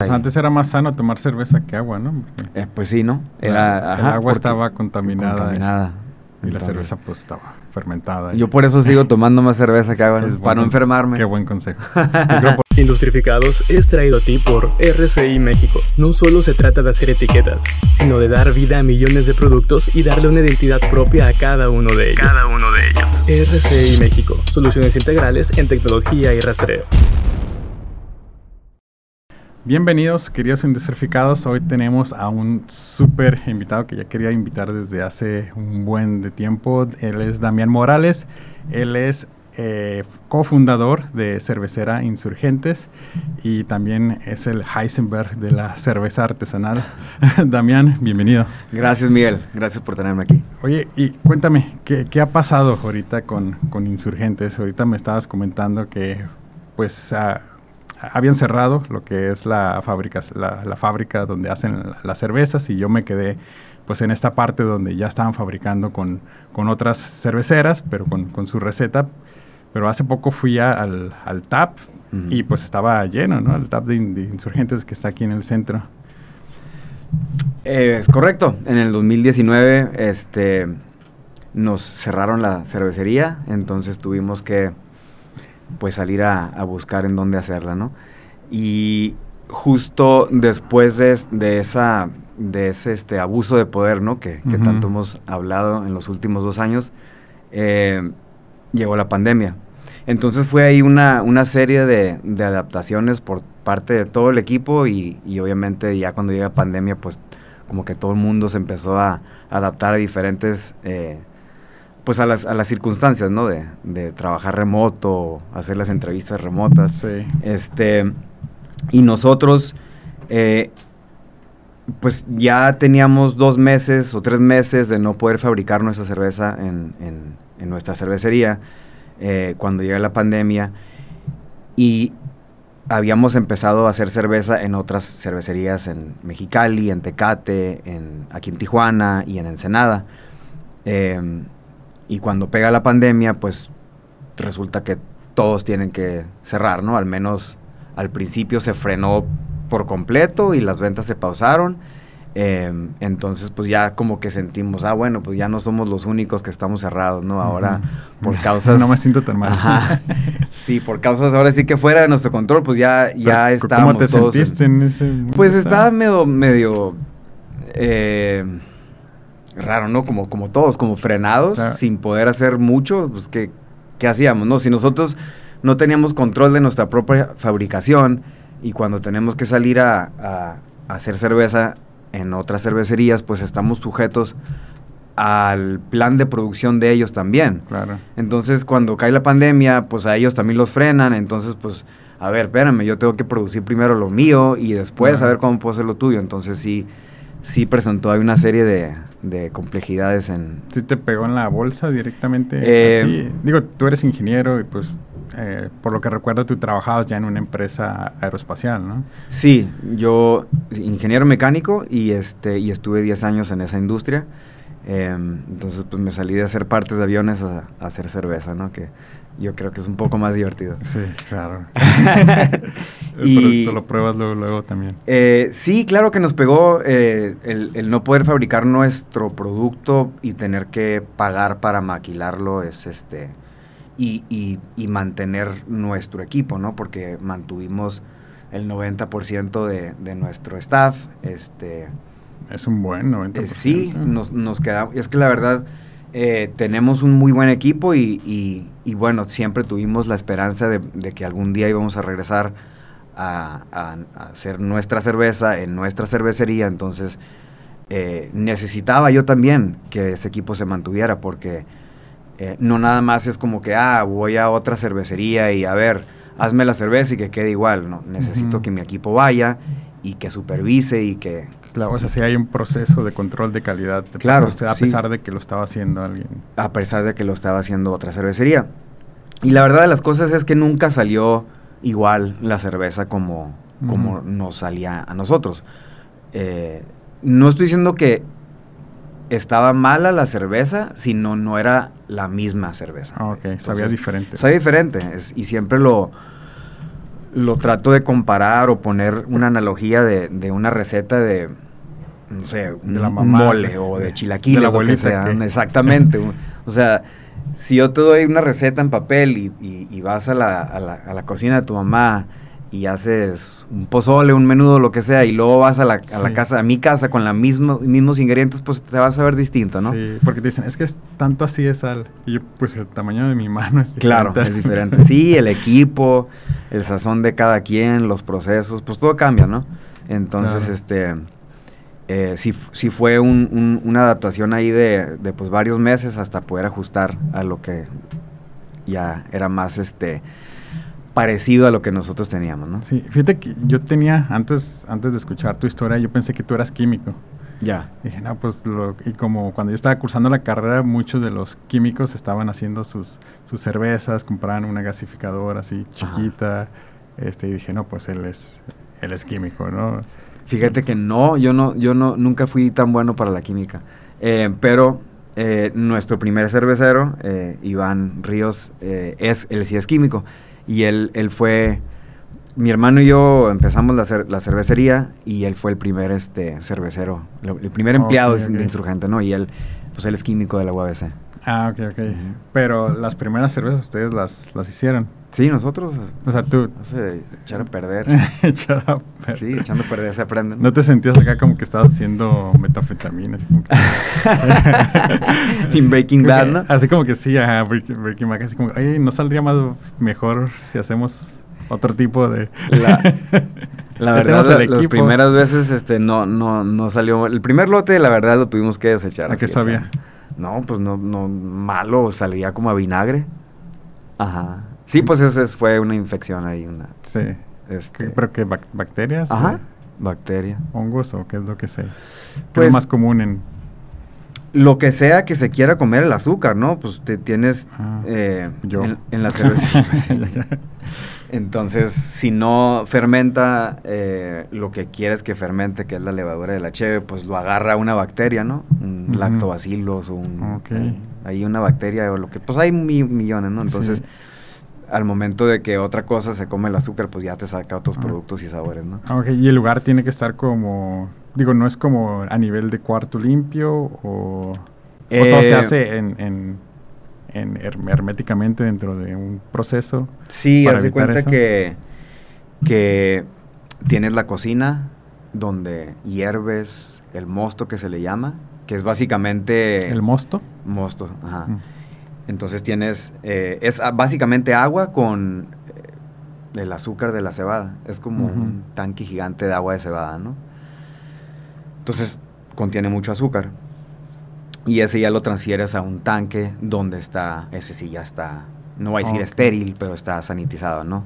Pues antes era más sano tomar cerveza que agua, ¿no? Eh, pues sí, ¿no? Era, el agua estaba contaminada. Contaminada. Y la cerveza pues estaba fermentada. Yo por eso sigo tomando más cerveza que agua, para no enfermarme. Qué buen consejo. Industrificados es traído a ti por RCI México. No solo se trata de hacer etiquetas, sino de dar vida a millones de productos y darle una identidad propia a cada uno de ellos. Cada uno de ellos. RCI México. Soluciones integrales en tecnología y rastreo. Bienvenidos, queridos industrificados. Hoy tenemos a un súper invitado que ya quería invitar desde hace un buen de tiempo. Él es Damián Morales. Él es eh, cofundador de Cervecera Insurgentes y también es el Heisenberg de la cerveza artesanal. Damián, bienvenido. Gracias, Miguel. Gracias por tenerme aquí. Oye, y cuéntame, ¿qué, ha pasado ahorita con, con, Insurgentes? Ahorita me estabas comentando que, pues, uh, habían cerrado lo que es la fábrica, la, fábrica donde hacen las cervezas y yo me quedé pues en esta parte donde ya estaban fabricando con, con otras cerveceras, pero con, con, su receta. Pero hace poco fui al, al, TAP y pues estaba lleno, ¿no? El TAP de, insurgentes que está aquí en el centro. Eh, es correcto. En el 2019 este, nos cerraron la cervecería, entonces tuvimos que pues salir a, buscar en dónde hacerla, ¿no? Y justo después de, de esa de ese este, abuso de poder, ¿no? Que, tanto hemos hablado en los últimos dos años, eh, llegó la pandemia. Entonces fue ahí una, una serie de, de, adaptaciones por parte de todo el equipo y, y, obviamente ya cuando llega pandemia, pues como que todo el mundo se empezó a adaptar a diferentes eh, pues a las, a las circunstancias, ¿no? De, de, trabajar remoto, hacer las entrevistas remotas. Sí. Este, y nosotros, eh, pues ya teníamos dos meses o tres meses de no poder fabricar nuestra cerveza en, en, nuestra cervecería eh, cuando llega la pandemia. Y habíamos empezado a hacer cerveza en otras cervecerías en Mexicali, en Tecate, en, aquí en Tijuana y en Ensenada. Eh, y cuando pega la pandemia, pues resulta que todos tienen que cerrar, ¿no? Al menos al principio se frenó por completo y las ventas se pausaron. Em, entonces, pues ya como que sentimos, ah, bueno, pues ya no somos los únicos que estamos cerrados, ¿no? Ahora, por causas... no me siento tan mal. sí, por causas ahora sí que fuera de nuestro control, pues ya, ya estábamos ¿Cómo te sentiste en, ese Pues estaba medio, medio... Eh, raro, ¿no? Como, como todos, como frenados, sin poder hacer mucho, pues ¿qué, ¿qué, hacíamos, no? Si nosotros no teníamos control de nuestra propia fabricación y cuando tenemos que salir a, a, hacer cerveza en otras cervecerías, pues estamos sujetos al plan de producción de ellos también. Claro. Entonces, cuando cae la pandemia, pues a ellos también los frenan, entonces, pues, a ver, espérame, yo tengo que producir primero lo mío y después a ver cómo puedo hacer lo tuyo. Entonces, sí, sí presentó hay una serie de, de complejidades en... ¿Sí te pegó en la bolsa directamente? Eh, Digo, tú eres ingeniero y pues eh, por lo que recuerdo tú trabajabas ya en una empresa aeroespacial, ¿no? Sí, yo ingeniero mecánico y, este, y estuve 10 años en esa industria. Em, entonces pues me salí de hacer partes de aviones a, a hacer cerveza, ¿no? Que yo creo que es un poco más divertido. Sí, claro. y Pero lo pruebas luego, luego también. Eh, sí, claro que nos pegó eh, el, no poder fabricar nuestro producto y tener que pagar para maquilarlo es este y, y, mantener nuestro equipo, ¿no? Porque mantuvimos el 90% de, de nuestro staff. Este, es un buen 90%. Eh, sí, nos, nos quedamos. Es que la verdad eh, tenemos un muy buen equipo y, bueno, siempre tuvimos la esperanza de, que algún día íbamos a regresar a, hacer nuestra cerveza en nuestra cervecería, entonces eh, necesitaba yo también que ese equipo se mantuviera porque eh, no nada más es como que, ah, voy a otra cervecería y a ver, hazme la cerveza y que quede igual, no, necesito que mi equipo vaya y que supervise y que, Claro, o sea, sí hay un proceso de control de calidad. claro. a pesar de que lo estaba haciendo alguien. A pesar de que lo estaba haciendo otra cervecería. Y la verdad de las cosas es que nunca salió igual la cerveza como, como nos salía a nosotros. Eh, no estoy diciendo que estaba mala la cerveza, sino no era la misma cerveza. Ah, ok, sabía diferente. Sabía diferente, y siempre lo lo trato de comparar o poner una analogía de, de una receta de, no sé, un, De la un mamá, mole o de de chilaquiles. la lo que sea, que- Exactamente. o sea, si yo te doy una receta en papel y, y- y vas a la, a, la, a la cocina de tu mamá y haces un pozole, un menudo, lo que sea, y luego vas a la, a la casa, a mi casa con los mismos ingredientes, pues te vas a ver distinto, ¿no? Sí, porque te dicen, es que es tanto así de sal. Y yo, pues el tamaño de mi mano es Claro, diferente. es diferente. Sí, el equipo, el sazón de cada quien, los procesos, pues todo cambia, ¿no? Entonces, Claro. este, eh, sí, fue un- un- una adaptación ahí de, de, pues varios meses hasta poder ajustar a lo que ya era más, este, parecido a lo que nosotros teníamos, ¿no? Sí, fíjate que yo tenía, antes, antes de escuchar tu historia, yo pensé que tú eras químico. Ya. Dije, no, pues, lo- y como cuando yo estaba cursando la carrera, muchos de los químicos estaban haciendo sus, sus cervezas, compraban una gasificadora así Ajá. chiquita, este, y dije, no, pues él es, él es químico, ¿no? Fíjate que no, yo no, yo no, nunca fui tan bueno para la química. Eh, pero eh, nuestro primer cervecero, eh, Iván Ríos, eh, es, él sí es químico. Y él, él fue, mi hermano y yo empezamos la, cer- la cervecería y él fue el primer este, cervecero, lo- el primer empleado de- insurgente, ¿no? Y él, pues él es químico de la UABC. Ah, ok, ok. Pero las primeras cervezas ustedes las, las hicieron. Sí, nosotros, O sea, tú... hace echar a perder. Up. sí, echando a perder se aprende. ¿no? ¿No te sentías acá como que estabas haciendo metafetamina? Así como que, In Breaking Bad, ¿no? Así como que sí, ajá, Breaking, Breaking Bad, así como, oye, ¿no saldría más mejor si hacemos otro tipo de...? La- La verdad, las primeras veces este, no, no, no salió. El primer lote, la verdad, lo tuvimos que desechar. ¿A qué sabía? No, pues no, no, malo, salía como a vinagre. Ajá. Sí, pues eso es- fue una infección ahí, una. Sí. Este, ¿Qué- ¿Pero qué? bac- ¿Bacterias? Ajá. Eh, Bacteria. ¿Hongos o qué es lo que sé? ¿Qué es Pues- lo más común en...? Lo que sea que se quiera comer el azúcar, ¿no? Pues te tienes Ah, eh, yo. En, en la cerveza. Entonces, si no fermenta eh, lo que quieres que fermente, que es la levadura de la cheve, pues lo agarra una bacteria, ¿no? Un Ujú. lactobacillus, un, Ok. Sí. Al momento de que otra cosa se come el azúcar, pues ya te saca otros Ah. productos y sabores, ¿no? Ah, ok, y el lugar tiene que estar como... Digo, ¿no es como a nivel de cuarto limpio o...? ¿O todo se Eh, hace en, en, en herm- herméticamente dentro de un proceso? Sí, haz de cuenta eso? que, que tienes la cocina donde hierves el mosto que se le llama, que es básicamente... ¿El mosto? Mosto, ajá. Mm. Entonces tienes, eh, es ah, básicamente agua con eh, el azúcar de la cebada. Es como un tanque gigante de agua de cebada, ¿no? Entonces contiene mucho azúcar. Y ese ya lo transfieres a un tanque donde está, ese sí ya está, no voy a decir estéril, pero está sanitizado, ¿no?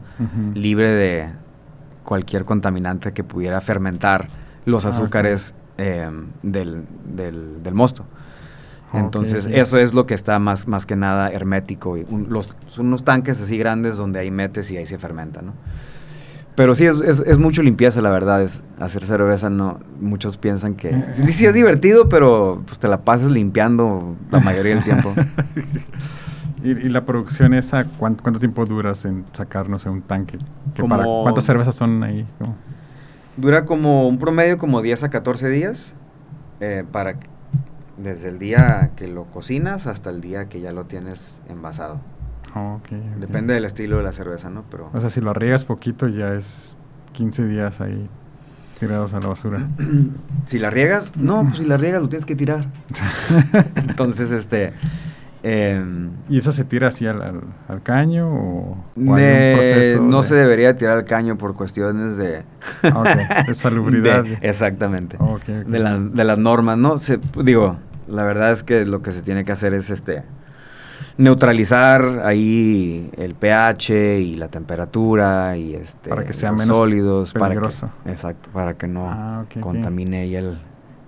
Libre de cualquier contaminante que pudiera fermentar los Ah, azúcares eh, del, del, del mosto. Entonces, ok. eso es lo que está más, más que nada hermético. Y un- los, son unos tanques así grandes donde ahí metes y ahí se fermenta, ¿no? Pero sí, es, es, es mucho limpieza, la verdad. Es hacer cerveza, no. Muchos piensan que. Sí, sí es divertido, pero pues te la pasas limpiando la mayoría del tiempo. ¿Y, y la producción esa, ¿cuánto, cuánto tiempo duras en sacar, no sé, un tanque? Que para- Como- ¿Cuántas cervezas son ahí? Como- Dura como un promedio como 10 a 14 días. eh, para que- desde el día que lo cocinas hasta el día que ya lo tienes envasado. Ah, ok, ok. Depende del estilo de la cerveza, ¿no? Pero O sea, si lo arriesgas poquito ya es 15 días ahí tirados a la basura. si la riegas, no, pues si la riegas lo tienes que tirar. Entonces, este... em, ¿Y eso se tira así al, al- al caño o, de- no de- se debería tirar al caño por cuestiones de... Ok, de salubridad. de- exactamente. Ok, ok. De, la- de las normas, ¿no? Se, digo, la verdad es que lo que se tiene que hacer es este neutralizar ahí el pH y la temperatura y este Para que sea menos sólidos peligroso. para que exacto para que no Ah, contamine ahí el,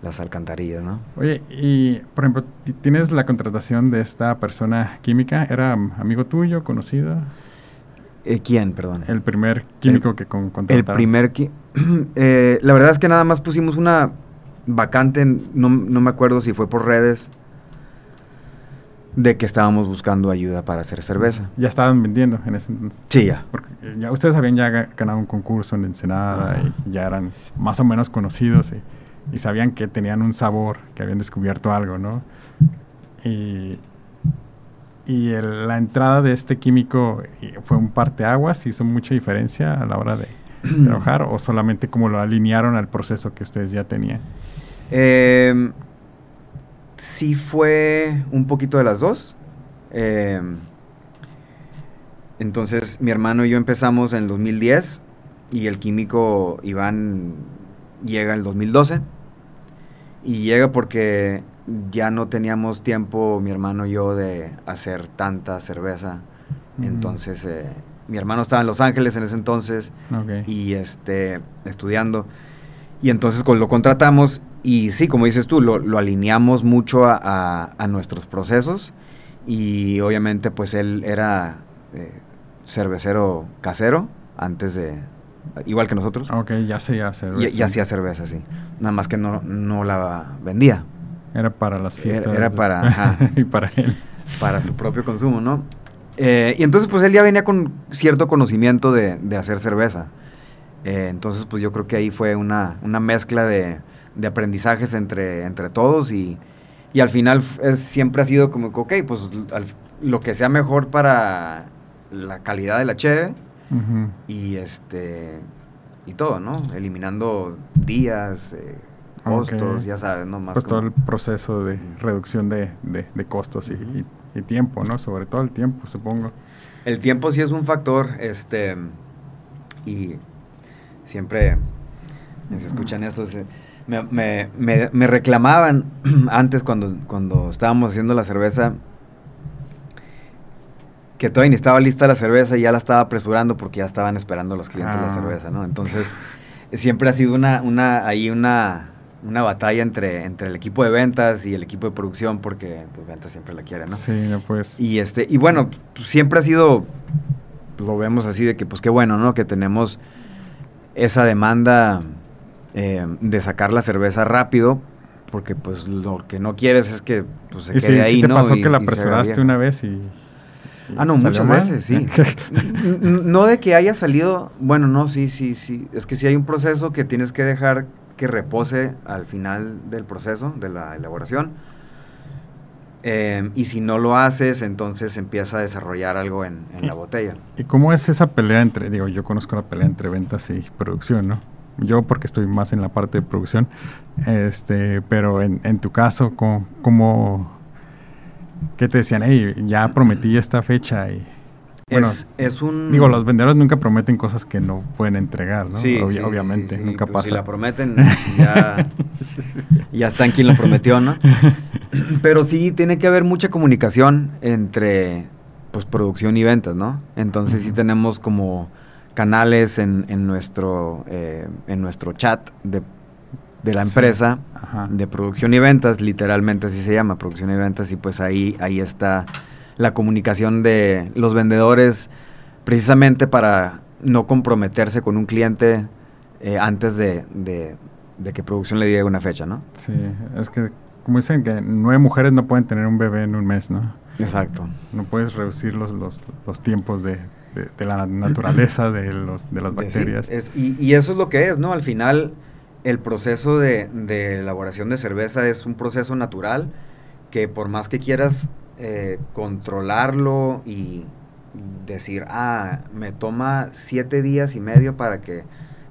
las alcantarillas no Oye, y por ejemplo, ti- ¿tienes la contratación de esta persona química? ¿Era am- amigo tuyo, conocido? Eh, quién perdón El primer químico que con, el contrataron. primer qui- eh, la verdad es que nada más pusimos una vacante no, no me acuerdo si fue por redes de que estábamos buscando ayuda para hacer cerveza. Ya estaban vendiendo en ese entonces. Sí, ya. Porque eh, ya ustedes habían ya ga- ganado un concurso en Ensenada y ya eran más o menos conocidos y, y sabían que tenían un sabor, que habían descubierto algo, ¿no? Y, y el- la entrada de este químico eh, fue un parteaguas, hizo mucha diferencia a la hora de trabajar o solamente como lo alinearon al proceso que ustedes ya tenían. Eh, sí fue un poquito de las dos. Eh, entonces mi hermano y yo empezamos en el 2010 y el químico Iván llega en el 2012. Y llega porque ya no teníamos tiempo, mi hermano y yo, de hacer tanta cerveza. Entonces, eh, mi hermano estaba en Los Ángeles en ese entonces Ok. y este estudiando y entonces con- lo contratamos y sí como dices tú lo, lo alineamos mucho a, a- a nuestros procesos y obviamente pues él era eh, cervecero casero antes de igual que nosotros Ok, ya ya y, cerveza. y hacía cerveza sí nada más que no, no la vendía Era para las fiestas. era para- ajá. y para él. para su propio consumo, ¿no? Eh, y entonces, pues él ya venía con cierto conocimiento de, de hacer cerveza. Eh, entonces, pues yo creo que ahí fue una, una mezcla de, de aprendizajes entre, entre todos y, y al final es- siempre ha sido como ok, pues al- lo que sea mejor para la calidad de la cheve Y este y todo, ¿no? Eliminando días, eh, costos, ya sabes, ¿no? Más pues todo el proceso de reducción de, de- de costos y, y- y tiempo, ¿no? Sobre todo el tiempo, supongo. El tiempo sí es un factor, este, y siempre se escuchan estos, eh, me, me- me- me reclamaban antes cuando, cuando estábamos haciendo la cerveza, que todavía ni estaba lista la cerveza y ya la estaba apresurando porque ya estaban esperando los clientes la Ah. cerveza, ¿no? Entonces, siempre ha sido una, una, ahí una, una batalla entre, entre el equipo de ventas y el equipo de producción porque pues ventas siempre la quiere, ¿no? Sí, pues. Y este, y bueno, pues, siempre ha sido, lo vemos así de que pues qué bueno, ¿no? Que tenemos esa demanda eh, de sacar la cerveza rápido, porque pues lo que no quieres es que pues, se y quede sí, ahí, te ¿no? pasó Y- que la apresuraste una vez y. Ah, no, muchas mal. veces, sí. No de que haya salido, bueno, no, sí, sí, sí. Es que sí hay un proceso que tienes que dejar que repose al final del proceso, de la elaboración. Eh, y si no lo haces, entonces empieza a desarrollar algo en, en la botella. ¿Y cómo es esa pelea entre, digo, yo conozco la pelea entre ventas y producción, ¿no? Yo porque estoy más en la parte de producción, este, pero en, en tu caso, ¿cómo, cómo- qué te decían? Hey, ya prometí esta fecha y... Bueno, es, es un... digo, los vendedores nunca prometen cosas que no pueden entregar, ¿no? Sí, Obvi- sí, obviamente, sí, sí, nunca pues, pasa. Si la prometen, ya, ya está en quien lo prometió, ¿no? Pero sí tiene que haber mucha comunicación entre pues producción y ventas, ¿no? Entonces sí Ujú. tenemos como canales en, en nuestro eh, en nuestro chat de, de la empresa de producción y ventas, literalmente así se llama, producción y ventas, y pues ahí, ahí está la comunicación de los vendedores, precisamente para no comprometerse con un cliente eh, antes de, de- de que producción le diga una fecha, ¿no? Sí, es que, como dicen que nueve mujeres no pueden tener un bebé en un mes, ¿no? Exacto. No puedes reducir los, los, los tiempos de, de- de la naturaleza de, los, de las bacterias. Es- y, y eso es lo que es, ¿no? Al final, el proceso de, de elaboración de cerveza es un proceso natural que por más que quieras eh, controlarlo y decir, ah, me toma siete días y medio para que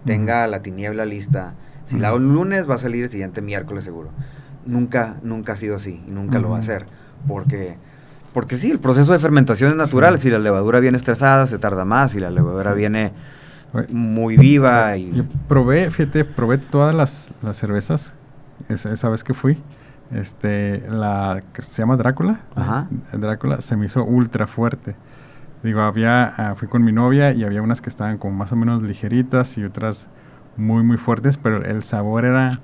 tenga la tiniebla lista. Si la hago el lunes, va a salir el siguiente miércoles seguro. Nunca, nunca ha sido así y nunca lo va a hacer. Porque, porque sí, el proceso de fermentación es natural. Sí. Si la levadura viene estresada, se tarda más. Si la levadura Sí. viene muy viva y Yo probé, fíjate, probé todas las, las cervezas esa, esa vez que fui. Este, la que se llama Drácula. Ajá. Drácula se me hizo ultra fuerte. Digo, había, ah, fui con mi novia y había unas que estaban como más o menos ligeritas y otras muy, muy fuertes, pero el sabor era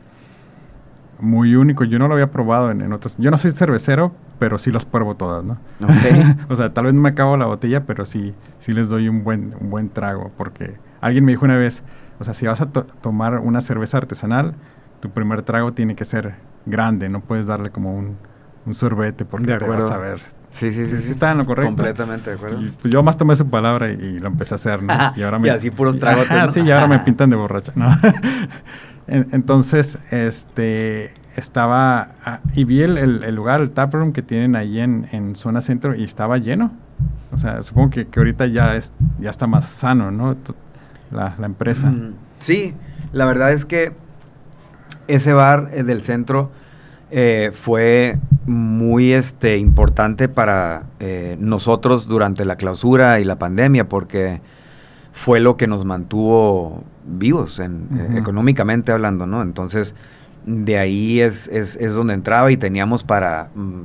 muy único. Yo no lo había probado en, en otros. Yo no soy cervecero, pero sí las pruebo todas, ¿no? Ok. o sea, tal vez no me acabo la botella, pero sí, sí les doy un buen, un buen trago. Porque alguien me dijo una vez, o sea, si vas a to- tomar una cerveza artesanal, tu primer trago tiene que ser grande, no puedes darle como un, un sorbete porque De te vas a ver Sí, sí, sí. Sí, sí estaba en lo correcto. Completamente de acuerdo. Y, pues yo más tomé su palabra y, y lo empecé a hacer, ¿no? Ajá, y así puros tragotes, Ajá, ¿no? sí, y ahora me pintan de borracha, ¿no? En- Entonces, este, estaba, ah, y vi el, el- el lugar, el taproom que tienen ahí en, en zona centro y estaba lleno. O sea, supongo que, que ahorita ya, es, ya está más sano, ¿no? La, la empresa. Mm, Sí, la verdad es que ese bar eh, del centro eh, fue muy este, importante para eh, nosotros durante la clausura y la pandemia porque fue lo que nos mantuvo vivos en, eh, económicamente hablando, ¿no? Entonces, de ahí es, es, es donde entraba y teníamos para, mm,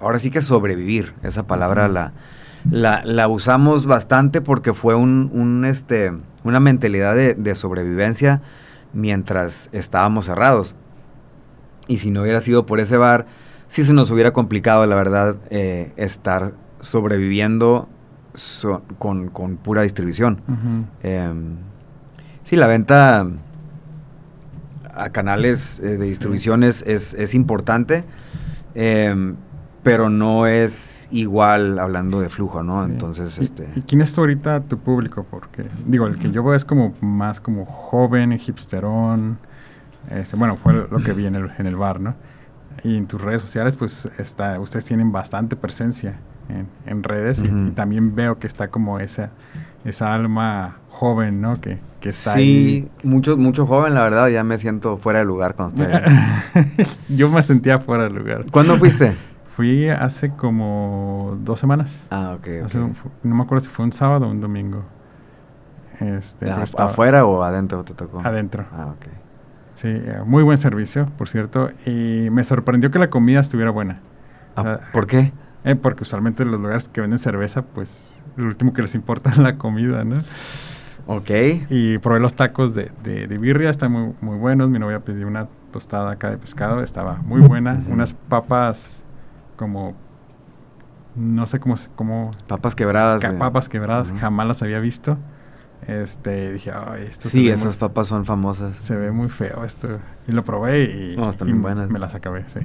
ahora sí que sobrevivir, esa palabra la, la, la usamos bastante porque fue un, un, este, una mentalidad de, de sobrevivencia mientras estábamos cerrados. Y si no hubiera sido por ese bar, sí se nos hubiera complicado, la verdad, eh, estar sobreviviendo so- con, con pura distribución. Em, sí, la venta a canales eh, de distribución es, es, es importante, em, pero no es igual hablando de flujo, ¿no? Sí. Entonces, ¿Y- este... ¿Y quién es ahorita tu público? Porque, digo, el que yo veo es como más como joven, hipsterón. Este, bueno, fue lo que vi en el, en el bar, ¿no? Y en tus redes sociales, pues, está, ustedes tienen bastante presencia en, en redes y- también veo que está como esa, esa alma joven, ¿no? Que, que está Sí, mucho, mucho joven, la verdad, ya me siento fuera de lugar cuando estoy ahí. ahí. yo me sentía fuera del lugar. ¿Cuándo fuiste? Fui hace como dos semanas. Ah, ok, un- no me acuerdo si fue un sábado o un domingo. Este, Ah, ¿Afuera o adentro te tocó? Adentro. Ah, ok. Sí, eh, muy buen servicio, por cierto. Y me sorprendió que la comida estuviera buena. O Ah, sea, ¿Por qué? eh, porque usualmente los lugares que venden cerveza, pues lo último que les importa es la comida, ¿no? Ok. Y probé los tacos de, de, de birria, están muy, muy buenos. Mi novia pidió una tostada acá de pescado, estaba muy buena. Unas papas como, no sé cómo, cómo Papas quebradas. ca- papas quebradas, jamás las había visto. Este, dije, ay, esto Sí, esas muy- papas son famosas. se ve muy feo esto. Y lo probé y, No, están y buenas. me las acabé, sí.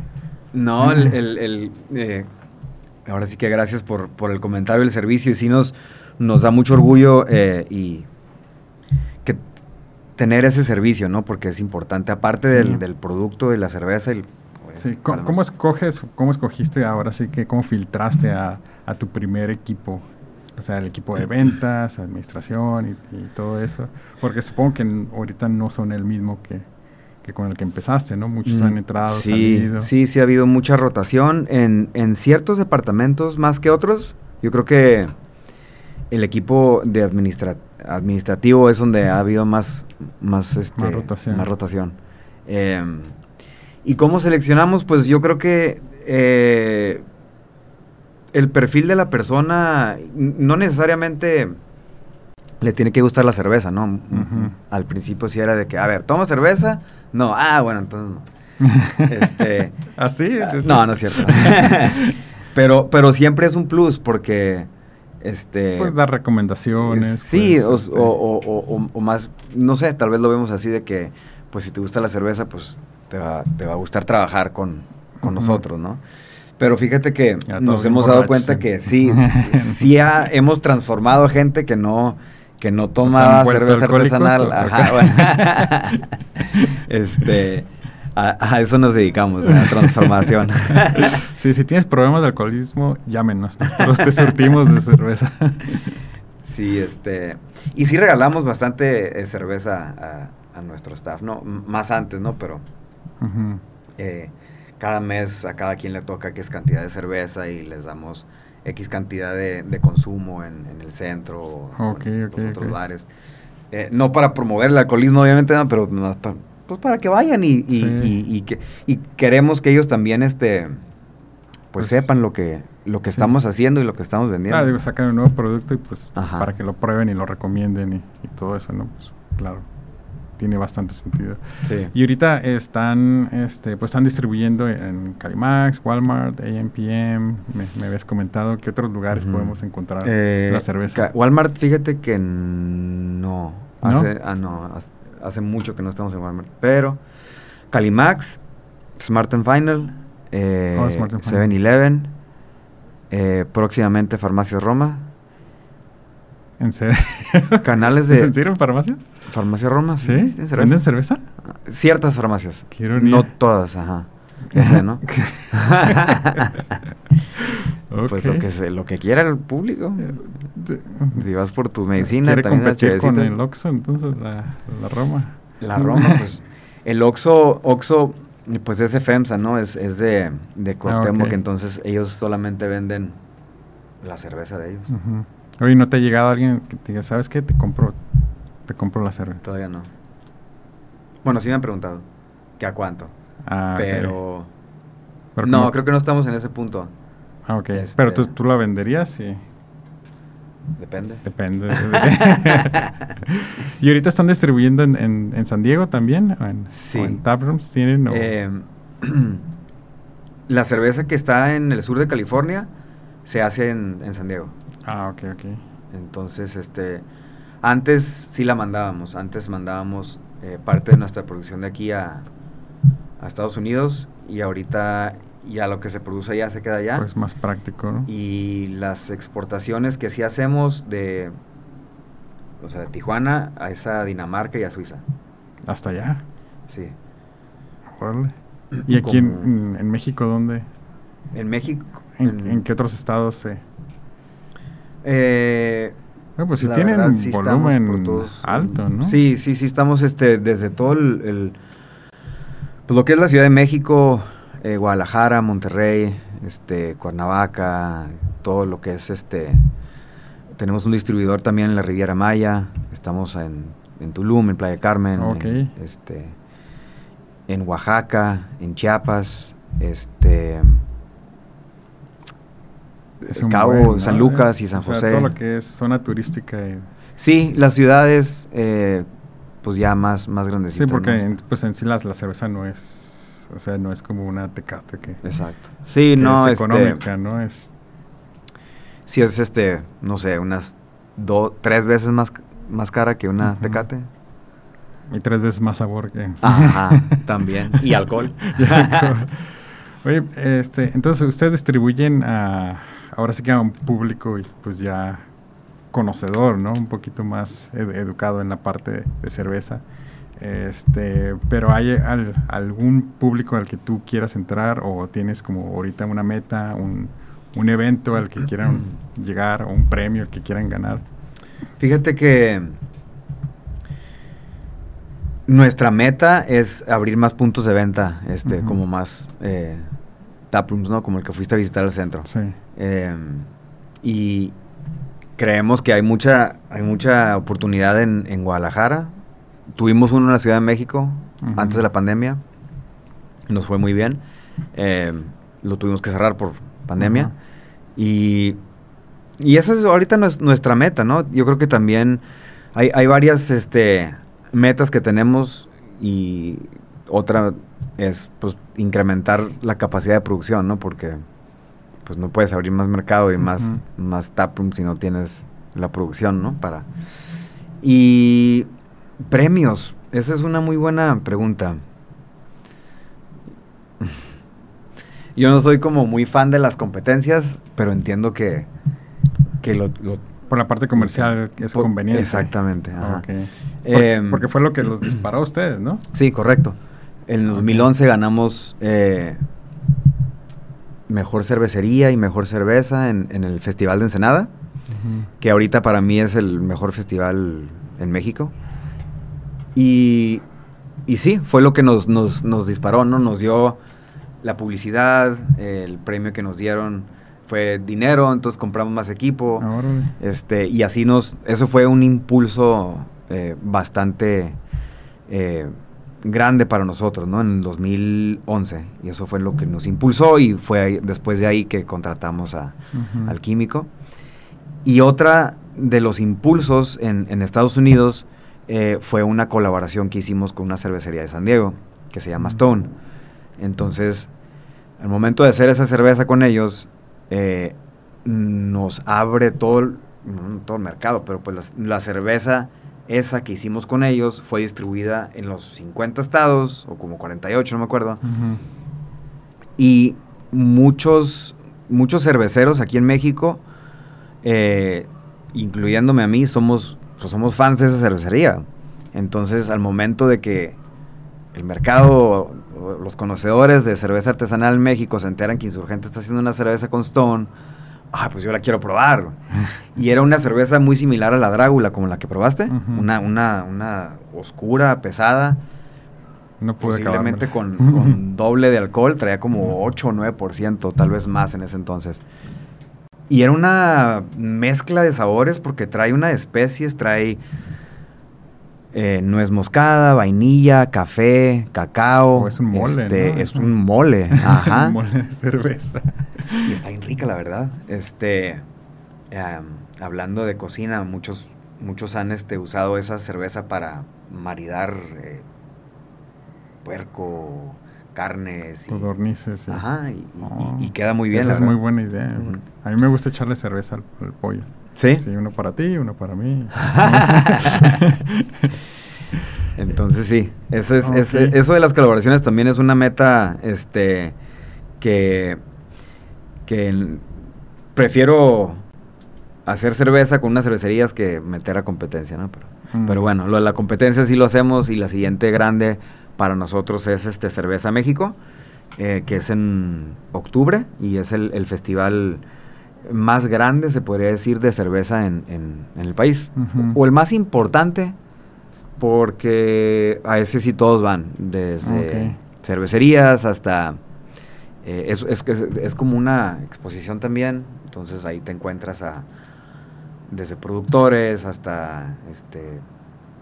No, el, el- el, eh, ahora sí que gracias por, por el comentario, el servicio, y sí nos, nos da mucho orgullo eh, y que tener ese servicio, ¿no? Porque es importante, aparte Sí. del, del producto, de la cerveza. El, Sí, ¿Cómo, escoges, cómo escogiste ahora sí que, cómo filtraste a, a tu primer equipo? O sea, el equipo de ventas, administración y, y todo eso. Porque supongo que ahorita no son el mismo que, que con el que empezaste, ¿no? Muchos Mm, han entrado, sí, salido. Sí, sí ha habido mucha rotación en, en ciertos departamentos más que otros. Yo creo que el equipo de administra- administrativo es donde ha habido más, más, este, Más rotación. más rotación. Em, ¿Y cómo seleccionamos? Pues yo creo que eh, el perfil de la persona no necesariamente le tiene que gustar la cerveza, ¿no? Al principio sí era de que, a ver, ¿toma cerveza? No, ah, bueno, entonces no. Este, ¿Así? Ah, No, no es cierto. pero, pero siempre es un plus porque, este... Pues dar recomendaciones. Sí, pues, o, este, o- o- o- o más, no sé, tal vez lo vemos así de que, pues si te gusta la cerveza, pues te va, te va a gustar trabajar con, con nosotros, ¿no? Pero fíjate que nos hemos dado cuenta sí. que sí, sí ha- hemos transformado a gente que no, que no toma cerveza artesanal. Ajá, bueno. este, a, a eso nos dedicamos, a la transformación. Sí, si tienes problemas de alcoholismo, llámenos. Nosotros te surtimos de cerveza. Sí, este. Y sí regalamos bastante eh, cerveza a, a nuestro staff, ¿no? M- más antes, ¿no? Pero Eh, cada mes a cada quien le toca es cantidad de cerveza y les damos X cantidad de, de consumo en, en el centro o en los otros ok. bares. Eh, no para promover el alcoholismo, obviamente, no, pero más pa- pues para que vayan y, y, Sí. y- y que, y queremos que ellos también este, pues, Pues, sepan lo que, lo que sí. estamos haciendo y lo que estamos vendiendo. Claro, digo, sacan un nuevo producto y pues Ajá. para que lo prueben y lo recomienden y, y todo eso, ¿no? Pues claro, tiene bastante sentido. Sí. Y ahorita están, este, pues están distribuyendo en Calimax, Walmart, AMPM, me, me habías comentado qué otros lugares podemos encontrar Eh, la cerveza. Walmart, fíjate que no. ¿No? Hace, ah, no, hace, hace mucho que no estamos en Walmart. Pero Calimax, Smart and Final, eh, Oh, Smart and Final. 7-Eleven, eh, próximamente Farmacias Roma. ¿En serio? Canales de... ¿Es en serio en farmacia? Farmacia Roma, ¿Sí? ¿Venden cerveza? Ciertas farmacias. Ironía. No todas, ajá. Sé, ¿no? Pues lo que, se- lo que quiera el público. De- Si vas por tu medicina, Quiere también competir con el Oxxo, entonces, la, la Roma. La Roma, pues. El Oxxo, Oxxo, pues es de FEMSA, ¿no? Es, es de, de Cuauhtémoc, Ah, ok. entonces ellos solamente venden la cerveza de ellos. Ujú. Oye, ¿no te ha llegado alguien que te diga, ¿sabes qué? Te compro, te compro la cerveza. Todavía no. Bueno, sí me han preguntado que a cuánto, Ah, pero... Pero no, como- creo que no estamos en ese punto. Ah, ok. este- Pero tú, tú la venderías, sí. Depende. Depende. ¿Y ahorita están distribuyendo en, en, en San Diego también? ¿O en, Sí. o en taprooms tienen? o- Eh, la cerveza que está en el sur de California se hace en, en San Diego. Ah, ok, ok. Entonces, este, antes sí la mandábamos, antes mandábamos eh, parte de nuestra producción de aquí a, a Estados Unidos y ahorita ya lo que se produce allá se queda allá. Pues más práctico, ¿no? y las exportaciones que sí hacemos de, o sea, de Tijuana a esa Dinamarca y a Suiza. Hasta allá. Sí. Órale. ¿Y aquí en, México dónde? En México. ¿En, en qué otros estados se...? Eh, Bueno, pues la tienen verdad, sí volumen todos- alto, ¿no? Sí, sí, sí, estamos este, desde todo el, el- pues lo que es la Ciudad de México, eh, Guadalajara, Monterrey, este, Cuernavaca, todo lo que es este. Tenemos un distribuidor también en la Riviera Maya, estamos en, en Tulum, en Playa Carmen, en, este, en Oaxaca, en Chiapas, este, Es un Cabo, buen, San. Lucas y San O sea, José. todo lo que es zona turística. y- Sí, las ciudades, eh, pues ya más, más Sí, grandecitas. porque ¿no? en, pues en sí las- la cerveza no es... O sea, no es como una tecate que, Exacto. Sí, que no, es este, económica, ¿no? Es... sí es este, no sé, unas dos, tres veces más, más cara que una tecate. Y tres veces más sabor que... Ajá, también. Y alcohol. Y alcohol. Oye, este, entonces ustedes distribuyen a, ahora sí que a un público pues ya conocedor, ¿no? Un poquito más ed- educado en la parte de, cerveza. Este, pero hay al- algún público al que tú quieras entrar o tienes como ahorita una meta, un, un evento al que quieran llegar o un premio al que quieran ganar. Fíjate que nuestra meta es abrir más puntos de venta, este, como más eh, taprooms, ¿no? Como el que fuiste a visitar al centro. Sí. Eh, y creemos que hay mucha, hay mucha oportunidad en, en Guadalajara. Tuvimos uno en la Ciudad de México antes de la pandemia. Nos fue muy bien. Eh, lo tuvimos que cerrar por pandemia. Y, y esa es ahorita nues- nuestra meta, ¿no? Yo creo que también hay, hay varias este, metas que tenemos y otra es pues incrementar la capacidad de producción, ¿no? Porque pues no puedes abrir más mercado y más, más taproom si no tienes la producción, ¿no? Para... Y premios, esa es una muy buena pregunta. Yo no soy como muy fan de las competencias, pero entiendo que, que lo, lo- Por la parte comercial es Por- conveniente. exactamente, ajá. Em, porque fue lo que los disparó a ustedes, ¿no? Sí, correcto. En el Ok. 2011 ganamos eh, mejor cervecería y mejor cerveza en, en el Festival de Ensenada, que ahorita para mí es el mejor festival en México. Y, y sí, fue lo que nos, nos, nos disparó, ¿no? Nos dio la publicidad, el premio que nos dieron fue dinero, entonces compramos más equipo. Ah, órale. Este, y así nos, eso fue un impulso eh, bastante eh, grande para nosotros, ¿no? En el 2011. Y eso fue lo que nos impulsó y fue ahí- después de ahí que contratamos a, al químico. Y otra de los impulsos en, en Estados Unidos eh, fue una colaboración que hicimos con una cervecería de San Diego, que se llama. Stone. Entonces, al momento de hacer esa cerveza con ellos, eh, nos abre todo el, todo el mercado, pero pues la, la cerveza esa que hicimos con ellos fue distribuida en los 50 estados, o como 48, no me acuerdo. Ujú. Y muchos muchos cerveceros aquí en México, eh, incluyéndome a mí, somos, pues somos fans de esa cervecería. Entonces, al momento de que el mercado, los conocedores de cerveza artesanal en México se enteran que Insurgente está haciendo una cerveza con Stone, ah, pues yo la quiero probar. y era una cerveza muy similar a la Drácula, como la que probaste, una, una, una oscura, pesada. No pude Posiblemente con, con, doble de alcohol, traía como 8 o 9%, tal vez más en ese entonces. Y era una mezcla de sabores porque trae una de especies, trae eh, nuez moscada, vainilla, café, cacao. Oh, es un mole, este, Es un mole, ajá. un mole de cerveza. Y está bien rica, la verdad. Este, hablando de cocina, muchos, muchos han este, usado esa cerveza para maridar eh, puerco, carnes. Y, Codornices. Ajá, y, y, queda muy bien. Esa es muy buena idea. A mí me gusta echarle cerveza al pollo. ¿Sí? Sí, uno para ti, uno para mí. Entonces sí, eso, es, eso de las colaboraciones también es una meta este, que, que prefiero hacer cerveza con unas cervecerías que meter a competencia, ¿no? Pero, mm. pero bueno, lo de la competencia sí lo hacemos y la siguiente grande para nosotros es este Cerveza México, eh, que es en octubre y es el, el festival más grande, se podría decir, de cerveza en, en, el país. O el más importante, porque a ese sí todos van, desde cervecerías hasta... Eh, es, es, es, como una exposición también, entonces ahí te encuentras a desde productores hasta este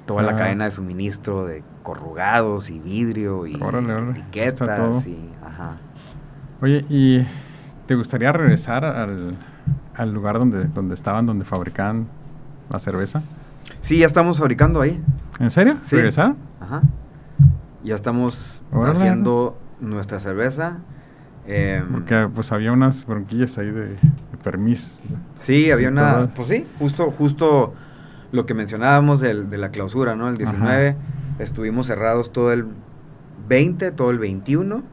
toda la cadena de suministro de corrugados y vidrio y etiquetas y ajá. Oye, ¿y te gustaría regresar al, al lugar donde, donde estaban, donde fabricaban la cerveza? Sí, ya estamos fabricando ahí. ¿En serio? Sí. Ajá. Ya estamos haciendo nuestra cerveza. Em, Porque pues había unas bronquillas ahí de, permiso. Sí, había una... Pues sí, justo, justo lo que mencionábamos de la clausura, ¿no? El 19, estuvimos cerrados todo el 20, todo el 21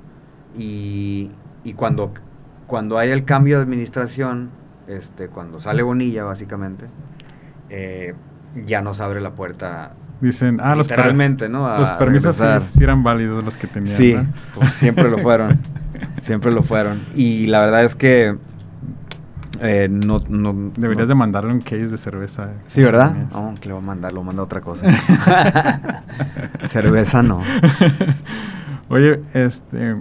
y, y cuando, cuando hay el cambio de administración este, cuando sale Bonilla, básicamente, eh, ya nos abre la puerta. Dicen, ah, los, ¿no? los permisos sí, eran válidos los que tenían. Sí, pues siempre lo fueron. siempre lo fueron. Y la verdad es que eh, no, no, Deberías de mandarle un case de cerveza. Sí, ¿verdad? No, que le voy a mandar, lo manda otra cosa. cerveza no. Oye, este,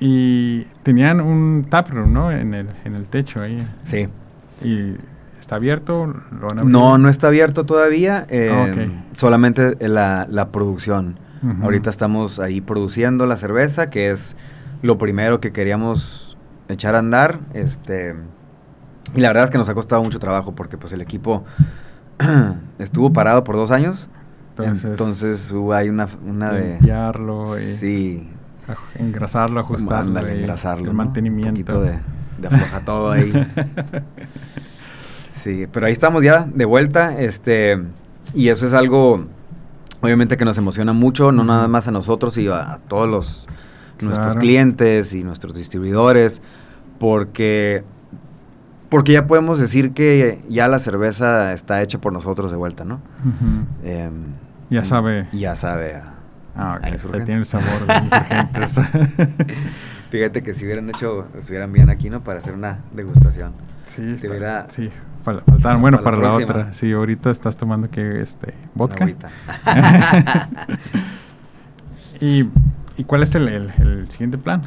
y tenían un taproom, ¿no? En el, en el techo ahí. Sí. ¿Y está abierto? no, no está abierto todavía. Eh, ah, Solamente la, la producción. Ahorita estamos ahí produciendo la cerveza, que es lo primero que queríamos echar a andar. Este, y la verdad es que nos ha costado mucho trabajo porque pues el equipo estuvo parado por dos años. Entonces, Entonces hubo ahí una, una de... Limpiarlo. Y... Sí, engrasarlo, ajustarlo. engrasarlo. El mantenimiento. de, de afloja todo ahí. sí, pero ahí estamos ya de vuelta. Este, y eso es algo, obviamente, que nos emociona mucho, no nada más a nosotros, y a, todos los nuestros clientes y nuestros distribuidores, porque porque ya podemos decir que ya la cerveza está hecha por nosotros de vuelta, ¿no? Em, ya sabe. Ya sabe Ah, ok. tiene el sabor de insurgentes. Fíjate que si hubieran hecho, estuvieran bien aquí, ¿no? Para hacer una degustación. Sí, si hubiera, sí. Faltaban, bueno, para, la, otra. Sí, ahorita estás tomando que, este, vodka. y, ¿Y cuál es el, el, siguiente plan?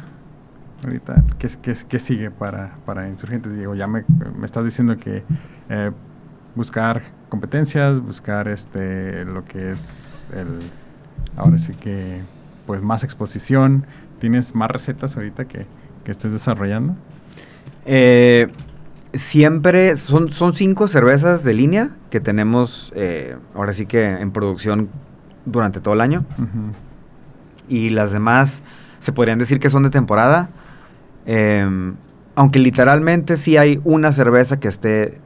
Ahorita, ¿qué, qué, qué sigue para, para insurgentes? Digo, ya me, me estás diciendo que eh, buscar competencias, buscar este, lo que es el ahora sí que pues más exposición. ¿Tienes más recetas ahorita que, que estés desarrollando? Eh, siempre son, son cinco cervezas de línea que tenemos eh, ahora sí que en producción durante todo el año. Y las demás se podrían decir que son de temporada. Em, aunque literalmente sí hay una cerveza que esté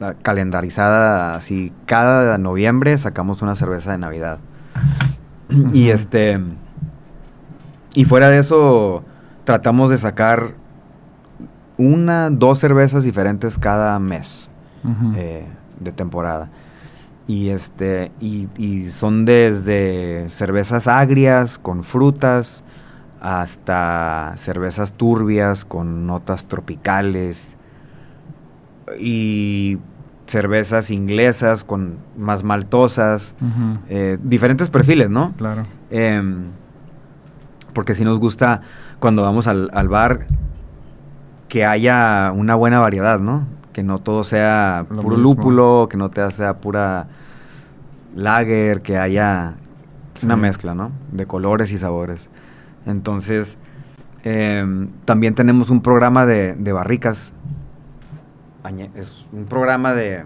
ah, calendarizada así cada noviembre sacamos una cerveza de Navidad. Y este. Y fuera de eso, tratamos de sacar una, dos cervezas diferentes cada mes eh, de temporada. Y, este, y, y son desde cervezas agrias con frutas hasta cervezas turbias con notas tropicales y cervezas inglesas con más maltosas, eh, diferentes perfiles, ¿no? Claro. Em, porque si nos gusta cuando vamos al, al bar que haya una buena variedad, ¿no? Que no todo sea Lo puro mismo. lúpulo, que no te sea pura lager, que haya una Sí. mezcla, ¿no? De colores y sabores. Entonces, em, también tenemos un programa de, de barricas. Es un programa de,